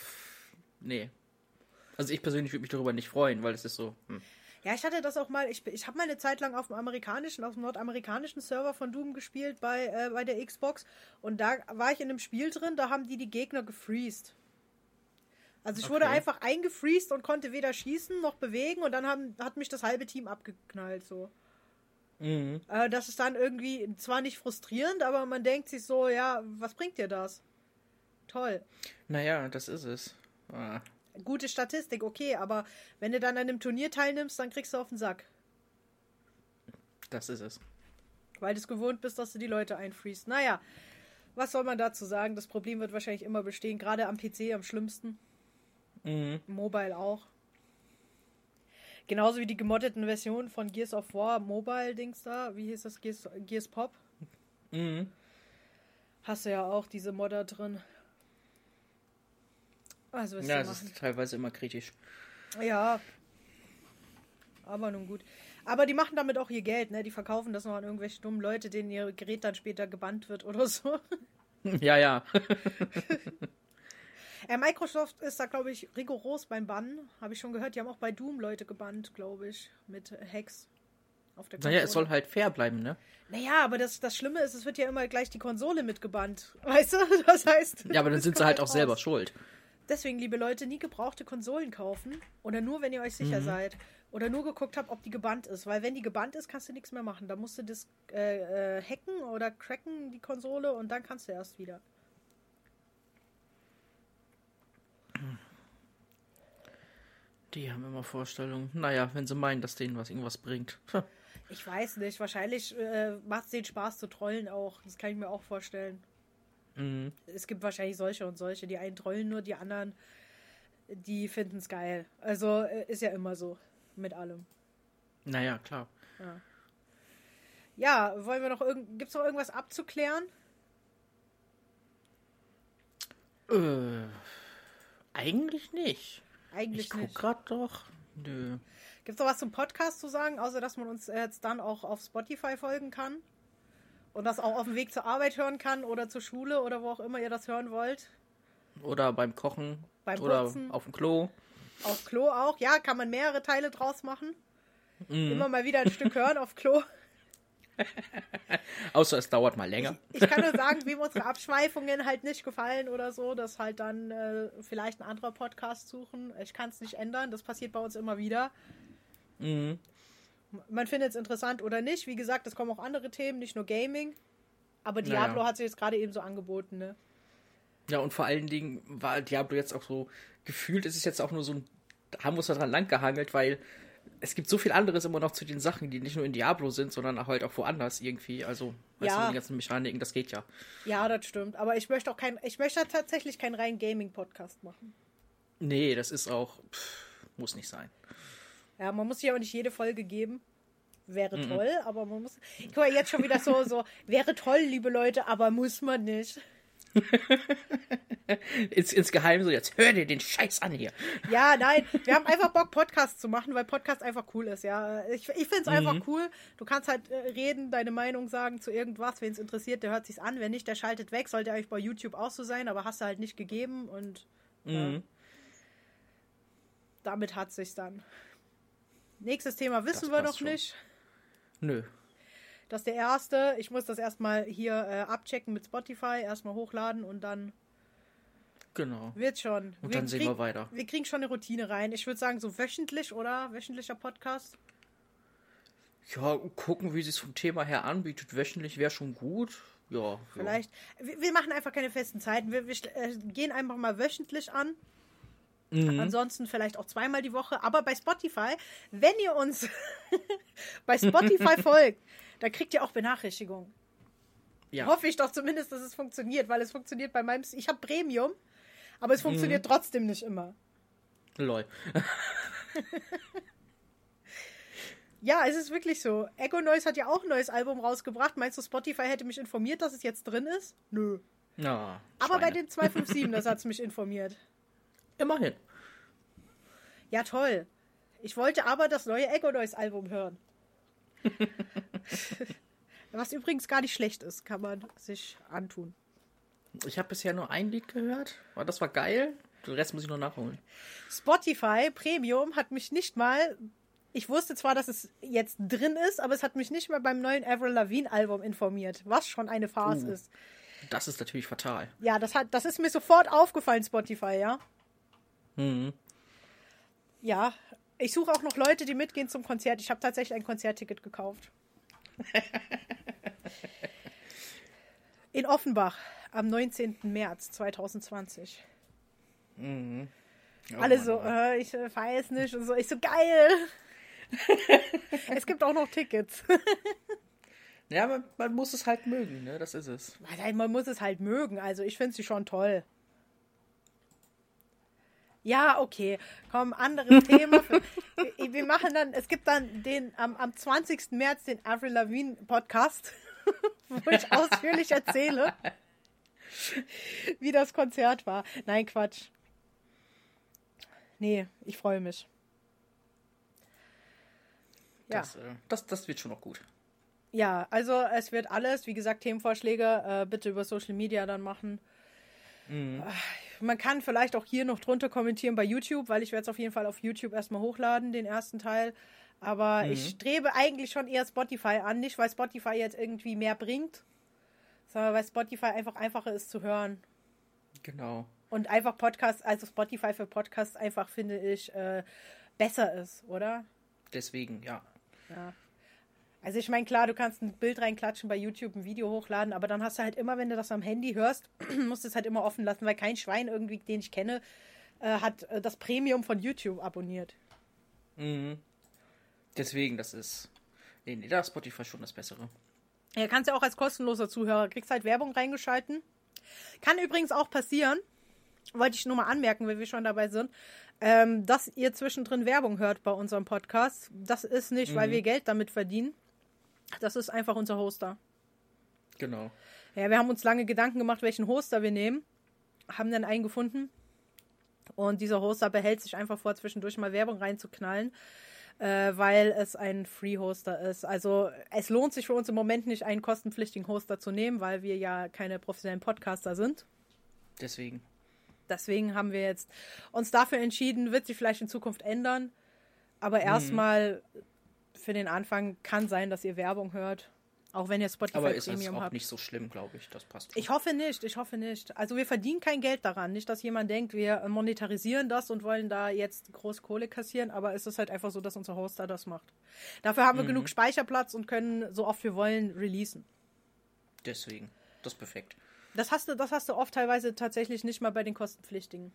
Nee. Also ich persönlich würde mich darüber nicht freuen, weil es ist so. Hm. Ja, ich hatte das auch mal, ich, ich habe mal eine Zeit lang auf dem amerikanischen, auf dem nordamerikanischen Server von Doom gespielt bei, äh, bei der Xbox und da war ich in einem Spiel drin, da haben die die Gegner gefreezed. Also ich wurde Okay. einfach eingefreezed und konnte weder schießen noch bewegen und dann haben, hat mich das halbe Team abgeknallt so. Mhm. Äh, das ist dann irgendwie zwar nicht frustrierend, aber man denkt sich so, ja, was bringt dir das? Toll. Naja, das ist es. Ah. Gute Statistik, okay, aber wenn du dann an einem Turnier teilnimmst, dann kriegst du auf den Sack. Das ist es. Weil du es gewohnt bist, dass du die Leute einfriest. Naja, was soll man dazu sagen? Das Problem wird wahrscheinlich immer bestehen, gerade am PC am schlimmsten. Mhm. Mobile auch. Genauso wie die gemoddeten Versionen von Gears of War Mobile-Dings da. Wie hieß das? Gears, Gears Pop? Mhm. Hast du ja auch diese Modder drin. Also, Ja, es machen. ist teilweise immer kritisch. Ja. Aber nun gut. Aber die machen damit auch ihr Geld, ne? Die verkaufen das noch an irgendwelche dummen Leute, denen ihr Gerät dann später gebannt wird oder so. [LAUGHS] Ja, ja. [LAUGHS] Äh, Microsoft ist da, glaube ich, rigoros beim Bannen. Habe ich schon gehört. Die haben auch bei Doom Leute gebannt, glaube ich, mit Hacks auf der naja, es soll halt fair bleiben, ne? Naja, aber das, das Schlimme ist, es wird ja immer gleich die Konsole mitgebannt. [LAUGHS] Weißt du? Das heißt. Ja, aber dann sind sie halt auch raus. selber schuld. Deswegen, liebe Leute, nie gebrauchte Konsolen kaufen. Oder nur, wenn ihr euch sicher seid. Oder nur geguckt habt, ob die gebannt ist. Weil wenn die gebannt ist, kannst du nichts mehr machen. Da musst du das äh, äh, hacken oder cracken, die Konsole, und dann kannst du erst wieder. Die haben immer Vorstellungen. Naja, wenn sie meinen, dass denen was irgendwas bringt. Ich weiß nicht. Wahrscheinlich äh, macht es den Spaß zu trollen auch. Das kann ich mir auch vorstellen. Mhm. Es gibt wahrscheinlich solche und solche. Die einen trollen nur, die anderen die finden es geil. Also äh, ist ja immer so mit allem. Naja, klar. Ja, wollen wir noch irgend gibt's noch irgendwas abzuklären? Äh, eigentlich nicht. Eigentlich Ich guck nicht. grad doch. Nö. Gibt's noch was zum Podcast zu sagen, außer dass man uns jetzt dann auch auf Spotify folgen kann? Und das auch auf dem Weg zur Arbeit hören kann oder zur Schule oder wo auch immer ihr das hören wollt. Oder beim Kochen. Beim oder Putzen. auf dem Klo. Auf Klo auch. Ja, kann man mehrere Teile draus machen. Mhm. Immer mal wieder ein Stück hören auf Klo. [LAUGHS] Außer es dauert mal länger. Ich kann nur sagen, wem unsere Abschweifungen halt nicht gefallen oder so, dass halt dann äh, vielleicht ein anderer Podcast suchen. Ich kann es nicht ändern. Das passiert bei uns immer wieder. Mhm. Man findet es interessant oder nicht. Wie gesagt, es kommen auch andere Themen, nicht nur Gaming. Aber Naja. Diablo hat sich jetzt gerade eben so angeboten, ne? Ja, und vor allen Dingen war Diablo jetzt auch so gefühlt, ist es jetzt auch nur so ein, haben wir uns daran lang gehangelt, weil es gibt so viel anderes immer noch zu den Sachen, die nicht nur in Diablo sind, sondern auch halt auch woanders irgendwie. Also, weißt Ja. du, die ganzen Mechaniken, das geht ja. Ja, das stimmt. Aber ich möchte auch kein, ich möchte tatsächlich keinen reinen Gaming-Podcast machen. Nee, das ist auch, pff, muss nicht sein. Ja, man muss sich auch nicht jede Folge geben. Wäre Mhm. toll, aber man muss. Guck mal, jetzt schon wieder so, so, wäre toll, liebe Leute, aber muss man nicht. [LAUGHS] Ins, insgeheim so, jetzt hör dir den Scheiß an hier. Ja, nein, wir haben einfach Bock, Podcasts zu machen, weil Podcast einfach cool ist, ja. Ich, ich finde es Mhm. einfach cool. Du kannst halt äh, reden, deine Meinung sagen zu irgendwas. Wen es interessiert, der hört sich's an. Wenn nicht, der schaltet weg. Sollte eigentlich bei YouTube auch so sein, aber hast du halt nicht gegeben und Mhm. damit hat sich's dann. Nächstes Thema wissen Das wir noch schon. nicht. Nö. Das ist der erste. Ich muss das erstmal hier äh, abchecken mit Spotify, erstmal hochladen und dann Genau. wird schon. Und dann sehen wir weiter. Wir kriegen schon eine Routine rein. Ich würde sagen, so wöchentlich, oder? Wöchentlicher Podcast. Ja, gucken, wie sie es vom Thema her anbietet. Wöchentlich wäre schon gut. Ja. ja. Vielleicht. Wir, wir machen einfach keine festen Zeiten. Wir, wir äh, gehen einfach mal wöchentlich an. Mhm. Ansonsten vielleicht auch zweimal die Woche. Aber bei Spotify, wenn ihr uns [LAUGHS] bei Spotify [LAUGHS] folgt, dann kriegt ihr auch Benachrichtigungen. Ja. Hoffe ich doch zumindest, dass es funktioniert, weil es funktioniert bei meinem. Ich habe Premium, aber es funktioniert Mhm. trotzdem nicht immer. Lol. [LAUGHS] Ja, es ist wirklich so. Echo Noise hat ja auch ein neues Album rausgebracht. Meinst du, Spotify hätte mich informiert, dass es jetzt drin ist? Nö. Ja, Aber bei den 257, das hat es mich informiert. Immerhin. Ja, toll. Ich wollte aber das neue Echo Noise Album hören. [LAUGHS] Was übrigens gar nicht schlecht ist, kann man sich antun. Ich habe bisher nur ein Lied gehört. Aber das war geil. Den Rest muss ich noch nachholen. Spotify Premium hat mich nicht mal. Ich wusste zwar, dass es jetzt drin ist, aber es hat mich nicht mal beim neuen Avril Lavigne Album informiert, was schon eine Farce Uh. ist. Das ist natürlich fatal. Ja, das hat, das ist mir sofort aufgefallen, Spotify, ja. Mhm. Ja, ich suche auch noch Leute, die mitgehen zum Konzert. Ich habe tatsächlich ein Konzertticket gekauft. [LAUGHS] In Offenbach am 19. März 2020. Oh Alle Mann, so, oh äh, ich äh, weiß nicht und so. Ich so, geil. [LAUGHS] es gibt auch noch Tickets. Ja, man, man muss es halt mögen, ne? Das ist es. Man muss es halt mögen. Also ich finde sie schon toll. Ja, okay. Komm, anderes Thema. Für, [LAUGHS] wir, machen dann, es gibt dann den am, am 20. März den Avril Lavigne Podcast, [LAUGHS] wo ich ausführlich erzähle, wie das Konzert war. Nein, Quatsch. Nee, ich freue mich. Ja. Das, äh, das, das wird schon noch gut. Ja, also es wird alles, wie gesagt, Themenvorschläge äh, bitte über Social Media dann machen. Mhm. Man kann vielleicht auch hier noch drunter kommentieren bei YouTube, weil ich werde es auf jeden Fall auf YouTube erstmal hochladen, den ersten Teil. Aber Mhm. ich strebe eigentlich schon eher Spotify an, nicht weil Spotify jetzt irgendwie mehr bringt, sondern weil Spotify einfach einfacher ist zu hören. Genau. Und einfach Podcasts, also Spotify für Podcasts einfach, finde ich, äh, besser ist, oder? Deswegen, ja. Ja. Also ich meine, klar, du kannst ein Bild reinklatschen bei YouTube, ein Video hochladen, aber dann hast du halt immer, wenn du das am Handy hörst, [CLEARS THROAT] musst du es halt immer offen lassen, weil kein Schwein irgendwie, den ich kenne, äh, hat äh, das Premium von YouTube abonniert. Mhm. Deswegen, das ist. Nee, nee, da ist Spotify schon das Bessere. Ja, kannst ja auch als kostenloser Zuhörer, kriegst halt Werbung reingeschalten. Kann übrigens auch passieren, wollte ich nur mal anmerken, wenn wir schon dabei sind, ähm, dass ihr zwischendrin Werbung hört bei unserem Podcast. Das ist nicht, mhm. weil wir Geld damit verdienen. Das ist einfach unser Hoster. Genau. Ja, wir haben uns lange Gedanken gemacht, welchen Hoster wir nehmen. Haben dann einen gefunden. Und dieser Hoster behält sich einfach vor, zwischendurch mal Werbung reinzuknallen, äh, weil es ein Free-Hoster ist. Also es lohnt sich für uns im Moment nicht, einen kostenpflichtigen Hoster zu nehmen, weil wir ja keine professionellen Podcaster sind. Deswegen. Deswegen haben wir jetzt uns dafür entschieden, wird sich vielleicht in Zukunft ändern. Aber mhm. Für den Anfang kann sein, dass ihr Werbung hört. Auch wenn ihr Spotify Aber ist Premium es auch habt. nicht so schlimm, glaube ich. Das passt. Schon. Ich hoffe nicht, ich hoffe nicht. Also wir verdienen kein Geld daran. Nicht, dass jemand denkt, wir monetarisieren das und wollen da jetzt groß Kohle kassieren, aber es ist halt einfach so, dass unser Hoster das macht. Dafür haben wir mhm. genug Speicherplatz und können so oft wir wollen releasen. Deswegen. Das ist perfekt. Das hast du, das hast du oft teilweise tatsächlich nicht mal bei den kostenpflichtigen.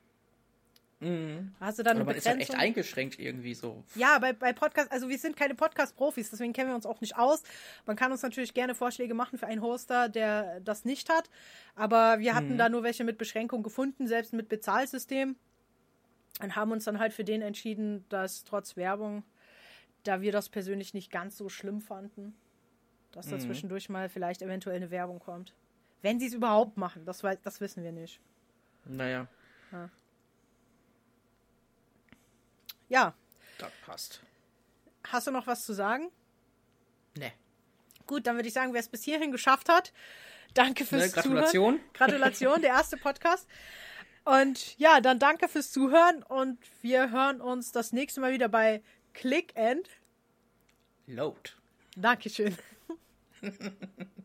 Mhm. Hast du dann Aber man ist halt echt eingeschränkt irgendwie so. Ja, bei, bei Podcast, also wir sind keine Podcast-Profis, deswegen kennen wir uns auch nicht aus. Man kann uns natürlich gerne Vorschläge machen für einen Hoster, der das nicht hat. Aber wir hatten mhm. da nur welche mit Beschränkung gefunden, selbst mit Bezahlsystem. Und haben uns dann halt für den entschieden, dass trotz Werbung, da wir das persönlich nicht ganz so schlimm fanden, dass da mhm. zwischendurch mal vielleicht eventuell eine Werbung kommt. Wenn sie es überhaupt machen, das, das wissen wir nicht. Naja. Ja. Ja. Das passt. Hast du noch was zu sagen? Nee. Gut, dann würde ich sagen, wer es bis hierhin geschafft hat, danke fürs ne, Gratulation. Zuhören. [LAUGHS] Gratulation, der erste Podcast. Und ja, dann danke fürs Zuhören und wir hören uns das nächste Mal wieder bei Click and Load. Dankeschön. [LAUGHS]